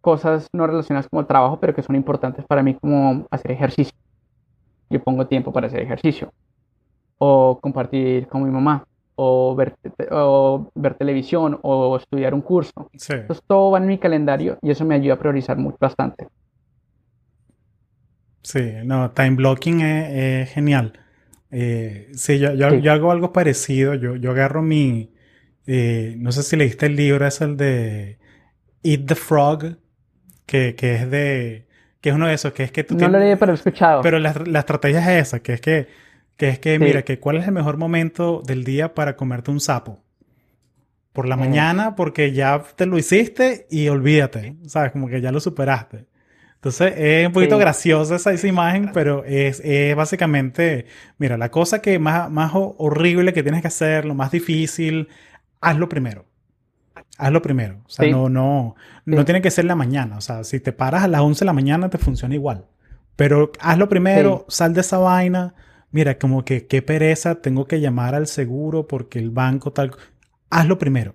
cosas no relacionadas como el trabajo, pero que son importantes para mí, como hacer ejercicio. Yo pongo tiempo para hacer ejercicio. O compartir con mi mamá. O ver, o ver televisión. O estudiar un curso. Entonces todo va en mi calendario y eso me ayuda a priorizar mucho, bastante.
Sí, no, time blocking es, genial. Eh, sí, yo, yo, hago algo parecido. Yo, yo agarro mi. Eh, no sé si leíste el libro, es el de Eat the Frog, que, que es de. que es uno de esos, que es que
tú. No lo leí, pero he escuchado.
Pero la, la, estrategia es esa, que es que. Que es que, mira, que cuál es el mejor momento del día para comerte un sapo. Por la mañana, porque ya te lo hiciste y olvídate, ¿sabes? Como que ya lo superaste. Entonces es un poquito graciosa esa, esa, imagen, pero es, es, básicamente, mira, la cosa que más, más horrible que tienes que hacer, lo más difícil, hazlo primero. Hazlo primero. O sea, no, no, no tiene que ser la mañana. O sea, si te paras a las 11 de la mañana, te funciona igual. Pero hazlo primero, sal de esa vaina. Mira, como que qué pereza, tengo que llamar al seguro porque el banco tal. Hazlo primero.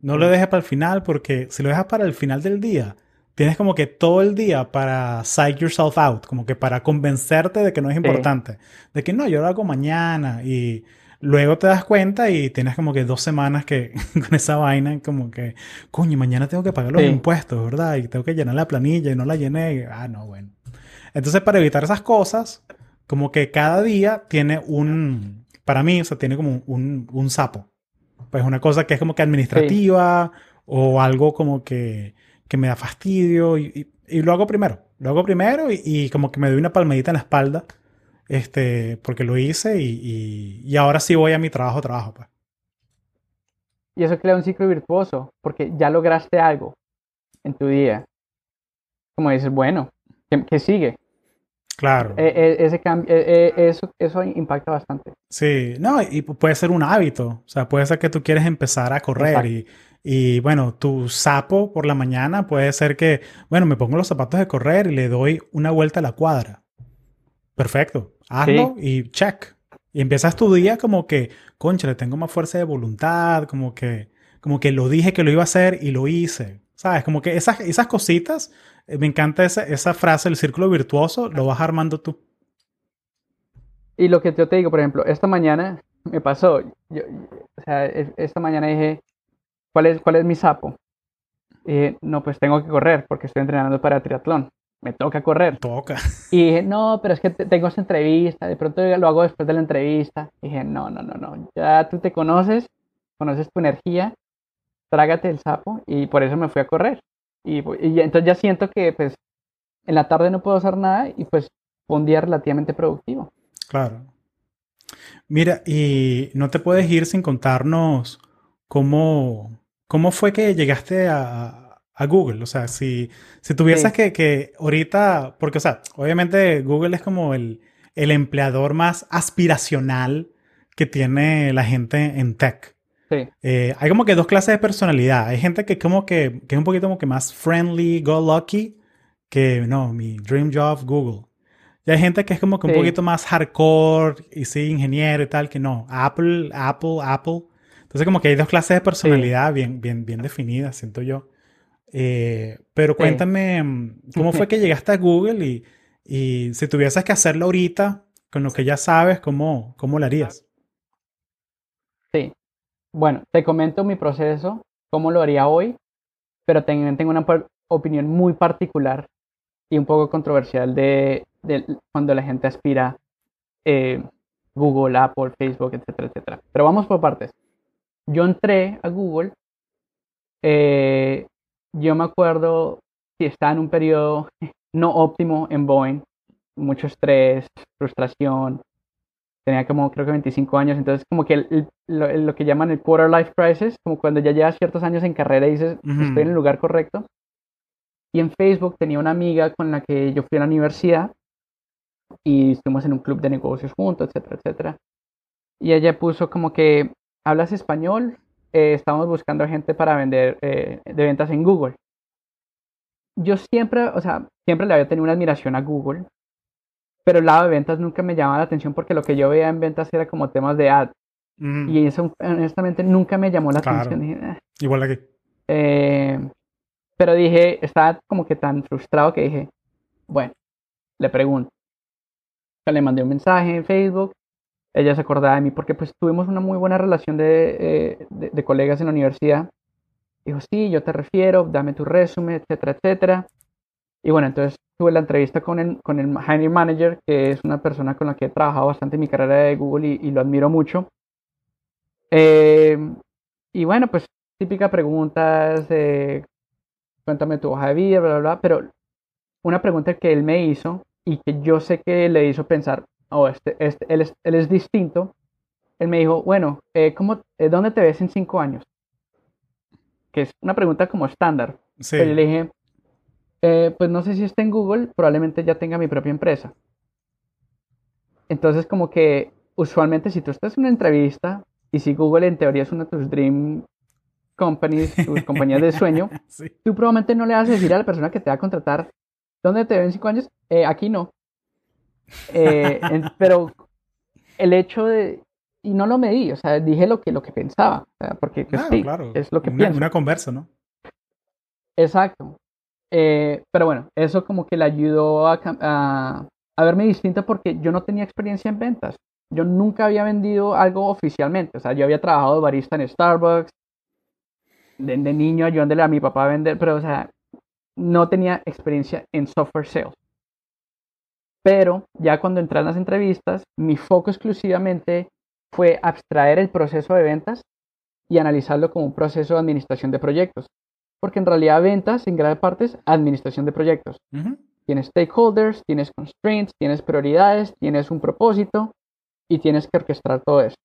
No lo dejes para el final porque si lo dejas para el final del día, tienes como que todo el día para psych yourself out, como que para convencerte de que no es importante. De que no, yo lo hago mañana y Luego te das cuenta y tienes como que dos semanas que con esa vaina, como que, coño, mañana tengo que pagar los impuestos, ¿verdad? Y tengo que llenar la planilla y no la llené. ah, no, bueno. Entonces, para evitar esas cosas, como que cada día tiene un, para mí, o sea, tiene como un, un sapo. Pues una cosa que es como que administrativa o algo como que, que me da fastidio y, y, lo hago primero. Lo hago primero y, como que me doy una palmadita en la espalda este, porque lo hice y, y, ahora sí voy a mi trabajo, trabajo. Pues.
Y eso crea un ciclo virtuoso, porque ya lograste algo en tu día. Como dices, bueno, ¿qué, sigue?
Claro.
E, e, ese cambio, e, eso, eso impacta bastante.
Sí, no, y puede ser un hábito. O sea, puede ser que tú quieres empezar a correr y, y, bueno, tu sapo por la mañana puede ser que, bueno, me pongo los zapatos de correr y le doy una vuelta a la cuadra. Perfecto hazlo y check. Y empiezas tu día como que, concha, le tengo más fuerza de voluntad, como que, como que lo dije que lo iba a hacer y lo hice. ¿Sabes? Como que esas, esas cositas, eh, me encanta esa, esa frase, el círculo virtuoso, lo vas armando tú.
Y lo que yo te digo, por ejemplo, esta mañana me pasó, yo, o sea, esta mañana dije, ¿cuál es, cuál es mi sapo? Y no, pues tengo que correr porque estoy entrenando para triatlón me toca correr.
Toca.
Y dije, no, pero es que tengo esa entrevista, de pronto lo hago después de la entrevista. Y dije, no, no, no, no, ya tú te conoces, conoces tu energía, trágate el sapo y por eso me fui a correr. Y, entonces ya siento que pues en la tarde no puedo hacer nada y pues fue un día relativamente productivo.
Claro. Mira, y no te puedes ir sin contarnos cómo, cómo fue que llegaste a, a Google. O sea, si, si tuvieses que, que ahorita, porque, o sea, obviamente Google es como el, el empleador más aspiracional que tiene la gente en tech. Sí. Eh, hay como que dos clases de personalidad. Hay gente que como que, que es un poquito como que más friendly, go lucky, que no, mi dream job, Google. Y hay gente que es como que un poquito más hardcore y sí, ingeniero y tal, que no, Apple, Apple, Apple. Entonces como que hay dos clases de personalidad bien, bien, bien definidas, siento yo. Eh, pero cuéntame, mm, ¿cómo fue que llegaste a Google y, y, si tuvieses que hacerlo ahorita, con lo que ya sabes, ¿cómo, cómo lo harías?
Bueno, te comento mi proceso, cómo lo haría hoy, pero también tengo una opinión muy particular y un poco controversial de, cuando la gente aspira eh, Google, Apple, Facebook, etcétera, etcétera. Pero vamos por partes. Yo entré a Google, eh, yo me acuerdo si estaba en un periodo no óptimo en Boeing, mucho estrés, frustración, tenía como creo que 25 años, entonces como que lo, que llaman el quarter life crisis, como cuando ya llevas ciertos años en carrera y dices, estoy en el lugar correcto. Y en Facebook tenía una amiga con la que yo fui a la universidad y estuvimos en un club de negocios juntos, etcétera, etcétera. Y ella puso como que, ¿hablas español? Eh, estamos buscando gente para vender eh, de ventas en Google. Yo siempre, o sea, siempre le había tenido una admiración a Google, pero el lado de ventas nunca me llamaba la atención porque lo que yo veía en ventas era como temas de ad. Y eso honestamente nunca me llamó la atención.
Ah". Igual aquí.
Eh, pero dije, estaba como que tan frustrado que dije, bueno, le pregunto le mandé un mensaje en Facebook, ella se acordaba de mí porque pues tuvimos una muy buena relación de, eh, colegas en la universidad. Dijo, sí, yo te refiero, dame tu resumen, etcétera, etcétera. Y bueno, entonces tuve la entrevista con el, con el hiring manager, que es una persona con la que he trabajado bastante en mi carrera de Google y, lo admiro mucho. Eh, y bueno, pues típica preguntas, cuéntame tu hoja de vida, bla, bla, bla, pero una pregunta que él me hizo y que yo sé que le hizo pensar, oh, este, este, él, es, él es distinto, él me dijo, bueno, eh, ¿cómo, eh, ¿dónde te ves en cinco años? Que es una pregunta como estándar. Sí. Pero yo le dije, eh, pues no sé si está en Google, probablemente ya tenga mi propia empresa. Entonces, como que usualmente si tú estás en una entrevista y si Google en teoría es una de tus dream companies, tus compañías de sueño, tú probablemente no le vas a decir a la persona que te va a contratar, ¿Dónde te ven cinco años? Eh, aquí no. Eh, pero el hecho de... Y no lo medí, o sea, dije lo que, lo que pensaba, porque pues, sí, es lo que
una,
pienso.
Una conversa, ¿no?
Exacto. Eh, pero bueno, eso como que le ayudó a, verme distinta porque yo no tenía experiencia en ventas. Yo nunca había vendido algo oficialmente. O sea, yo había trabajado barista en Starbucks. De, de niño ayudándole a mi papá a vender, pero o sea, no tenía experiencia en software sales. Pero ya cuando entré en las entrevistas, mi foco exclusivamente fue abstraer el proceso de ventas y analizarlo como un proceso de administración de proyectos. Porque en realidad ventas en gran parte es administración de proyectos. Tienes stakeholders, tienes constraints, tienes prioridades, tienes un propósito y tienes que orquestar todo eso.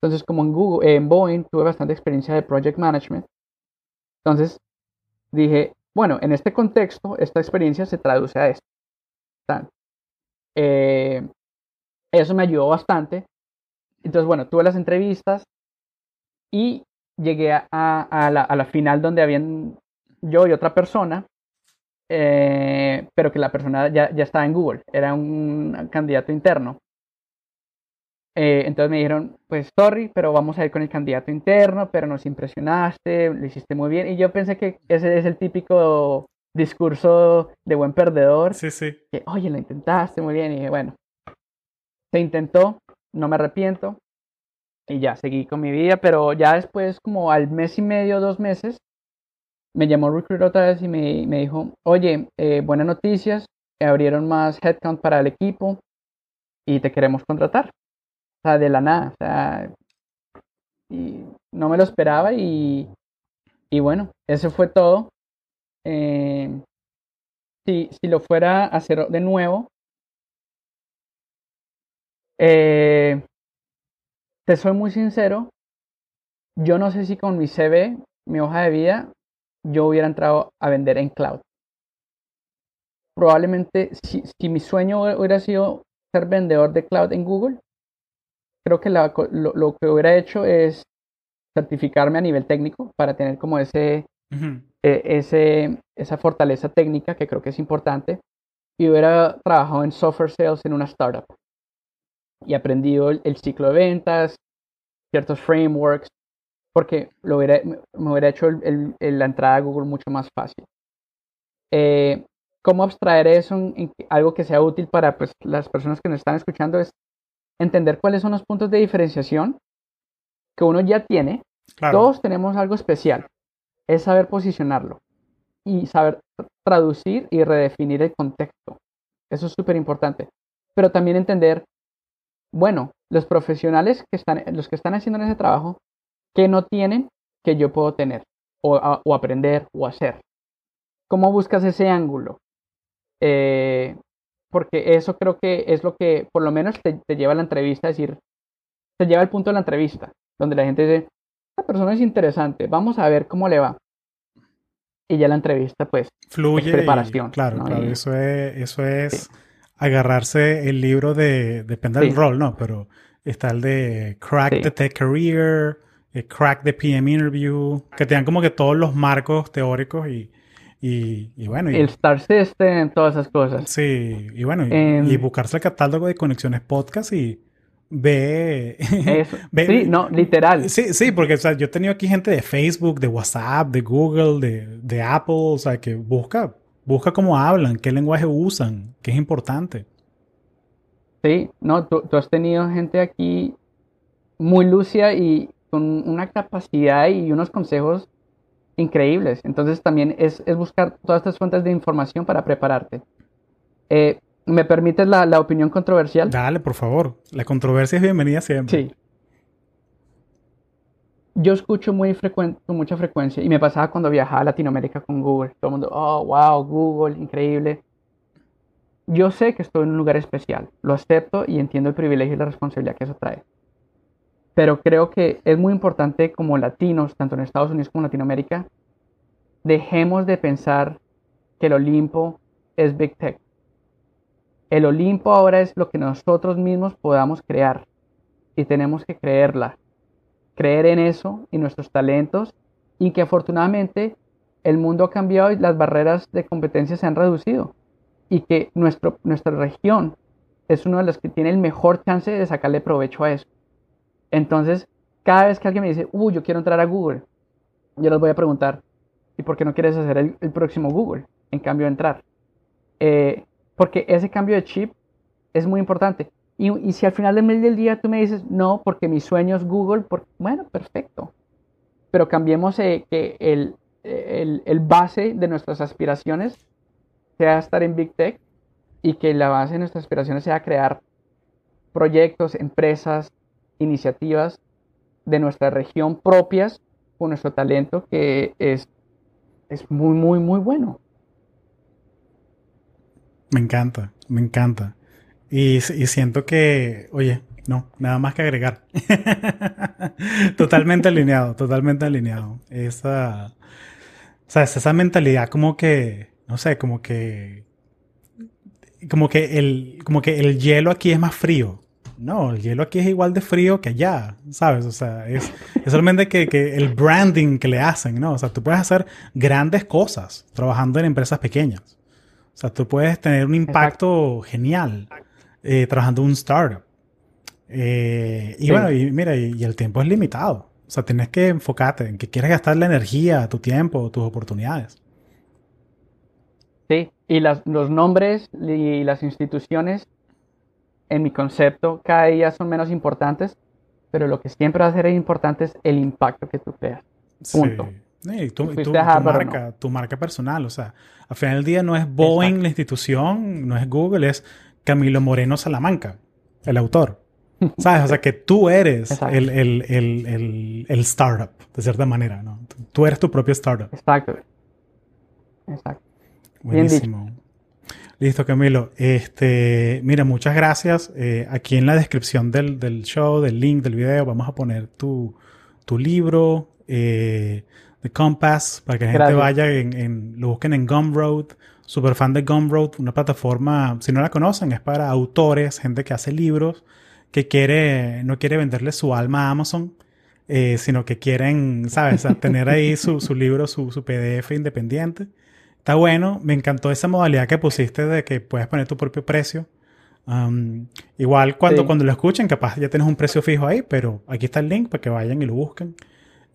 Entonces, como en Google, en Boeing tuve bastante experiencia de project management. Entonces, dije, bueno, en este contexto, esta experiencia se traduce a esto. Eh, eso me ayudó bastante. Entonces, bueno, tuve las entrevistas y llegué a, la, final donde habían yo y otra persona, eh, pero que la persona ya, ya, estaba en Google, era un candidato interno. Eh, entonces me dijeron, pues sorry, pero vamos a ir con el candidato interno, pero nos impresionaste, lo hiciste muy bien. Y yo pensé que ese es el típico discurso de buen perdedor.
Sí, sí.
Que, oye, lo intentaste muy bien. Y dije, bueno, se intentó, no me arrepiento. Y ya, seguí con mi vida, pero ya después, como al mes y medio, dos meses, me llamó Recruiter otra vez y me, me dijo, oye, eh, buenas noticias, abrieron más headcount para el equipo y te queremos contratar sea, de la nada, o sea, no me lo esperaba y, y bueno, eso fue todo. Eh, si, si, lo fuera a hacer de nuevo, eh, te soy muy sincero, yo no sé si con mi CV, mi hoja de vida, yo hubiera entrado a vender en cloud. Probablemente si, si mi sueño hubiera sido ser vendedor de cloud en Google, creo que lo, que hubiera hecho es certificarme a nivel técnico para tener como ese, e, ese, esa fortaleza técnica que creo que es importante y hubiera trabajado en software sales en una startup y aprendido el, ciclo de ventas, ciertos frameworks porque lo hubiera, me hubiera hecho la entrada a Google mucho más fácil. Eh, ¿Cómo abstraer eso en, algo que sea útil para pues, las personas que nos están escuchando? Es entender cuáles son los puntos de diferenciación que uno ya tiene. Todos tenemos algo especial. Es saber posicionarlo y saber traducir y redefinir el contexto. Eso es súper importante. Pero también entender, bueno, los profesionales que están, los que están haciendo ese trabajo, que no tienen que yo puedo tener o, aprender o hacer. ¿Cómo buscas ese ángulo? Eh, porque eso creo que es lo que por lo menos te, lleva a la entrevista, es decir, te lleva al punto de la entrevista, donde la gente dice, esta persona es interesante, vamos a ver cómo le va. Y ya la entrevista, pues,
fluye. preparación. claro, claro, eso es, eso es agarrarse el libro de, depende del rol, ¿no? Pero está el de Crack the Tech Career, eh, Crack the PM Interview, que te dan como que todos los marcos teóricos y, y, bueno.
el Star System, todas esas cosas.
Sí, y bueno, y, em, buscarse el catálogo de conexiones podcast y ve,
eso. sí, no, literal.
Sí, sí, porque o sea, yo he tenido aquí gente de Facebook, de WhatsApp, de Google, de, de Apple, o sea, que busca, busca cómo hablan, qué lenguaje usan, qué es importante.
Sí, no, tú, tú has tenido gente aquí muy lucia y con una capacidad y unos consejos increíbles. Entonces también es, buscar todas estas fuentes de información para prepararte. Eh, ¿Me permites la, opinión controversial?
Dale, por favor. La controversia es bienvenida siempre. Sí.
Yo escucho muy frecuente, con mucha frecuencia, y me pasaba cuando viajaba a Latinoamérica con Google. Todo el mundo, oh, wow, Google, increíble. Yo sé que estoy en un lugar especial, lo acepto y entiendo el privilegio y la responsabilidad que eso trae pero creo que es muy importante como latinos, tanto en Estados Unidos como en Latinoamérica, dejemos de pensar que el Olimpo es Big Tech. El Olimpo ahora es lo que nosotros mismos podamos crear y tenemos que creerla, creer en eso y nuestros talentos y que afortunadamente el mundo ha cambiado y las barreras de competencia se han reducido y que nuestro, nuestra región es uno de los que tiene el mejor chance de sacarle provecho a eso. Entonces, cada vez que alguien me dice, uy, yo quiero entrar a Google, yo les voy a preguntar, ¿y por qué no quieres hacer el, próximo Google? En cambio entrar. Eh, porque ese cambio de chip es muy importante. Y, si al final del día tú me dices, no, porque mi sueño es Google, bueno, perfecto. Pero cambiemos eh, que el, el, base de nuestras aspiraciones sea estar en Big Tech y que la base de nuestras aspiraciones sea crear proyectos, empresas, iniciativas de nuestra región propias con nuestro talento que es, es muy, muy, muy bueno.
Me encanta, me encanta. Y, siento que, oye, no, nada más que agregar. totalmente alineado, totalmente alineado. Esa, o sea, esa mentalidad como que, no sé, como que, como que el, como que el hielo aquí es más frío. No, el hielo aquí es igual de frío que allá, ¿sabes? O sea, es, solamente que, el branding que le hacen, ¿no? O sea, tú puedes hacer grandes cosas trabajando en empresas pequeñas. O sea, tú puedes tener un impacto genial eh, trabajando en un startup. Eh, y bueno, y mira, y, el tiempo es limitado. O sea, tienes que enfocarte en que quieres gastar la energía, tu tiempo, tus oportunidades.
Sí, y los nombres y las instituciones en mi concepto, cada día son menos importantes, pero lo que siempre va a ser importante es el impacto que tú creas. Punto.
Sí. tu, marca, tu marca personal, o sea, al final del día no es Boeing la institución, no es Google, es Camilo Moreno Salamanca, el autor. ¿Sabes? O sea, que tú eres el, el, el, el, startup, de cierta manera, ¿no? Tú eres tu propio startup.
Exacto. Exacto.
Buenísimo. Listo, Camilo. Este, mira, muchas gracias. Eh, aquí en la descripción del, show, del link del video, vamos a poner tu, libro, eh, The Compass, para que la gente vaya, en, lo busquen en Gumroad. Super fan de Gumroad, una plataforma, si no la conocen, es para autores, gente que hace libros, que quiere, no quiere venderle su alma a Amazon, eh, sino que quieren, ¿sabes? tener ahí su, libro, su, su PDF independiente. Está bueno, me encantó esa modalidad que pusiste de que puedes poner tu propio precio. igual cuando, cuando lo escuchen, capaz ya tienes un precio fijo ahí, pero aquí está el link para que vayan y lo busquen.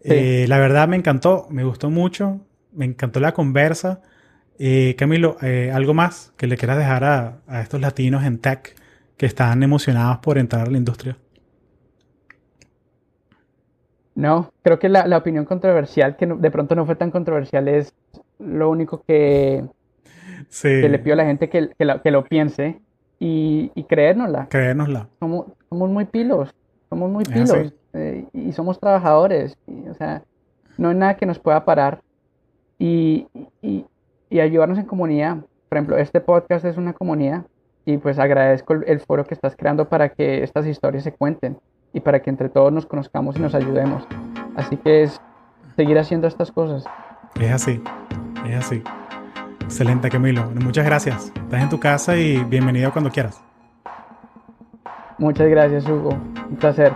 Eh, la verdad me encantó, me gustó mucho, me encantó la conversa. Eh, Camilo, eh, ¿algo más que le quieras dejar a, a, estos latinos en tech que están emocionados por entrar a la industria?
No, creo que la, la opinión controversial, que de pronto no fue tan controversial, es lo único que, que le pido a la gente que, que, lo, que lo piense y, y creérnosla.
Creérnosla.
Somos, somos muy pilos, somos muy pilos eh, y somos trabajadores. o sea, no hay nada que nos pueda parar y, y, y, ayudarnos en comunidad. Por ejemplo, este podcast es una comunidad y pues agradezco el, el foro que estás creando para que estas historias se cuenten y para que entre todos nos conozcamos y nos ayudemos. Así que es seguir haciendo estas cosas.
Es así, es así. Excelente, Camilo. Muchas gracias. Estás en tu casa y bienvenido cuando quieras.
Muchas gracias, Hugo. Un placer.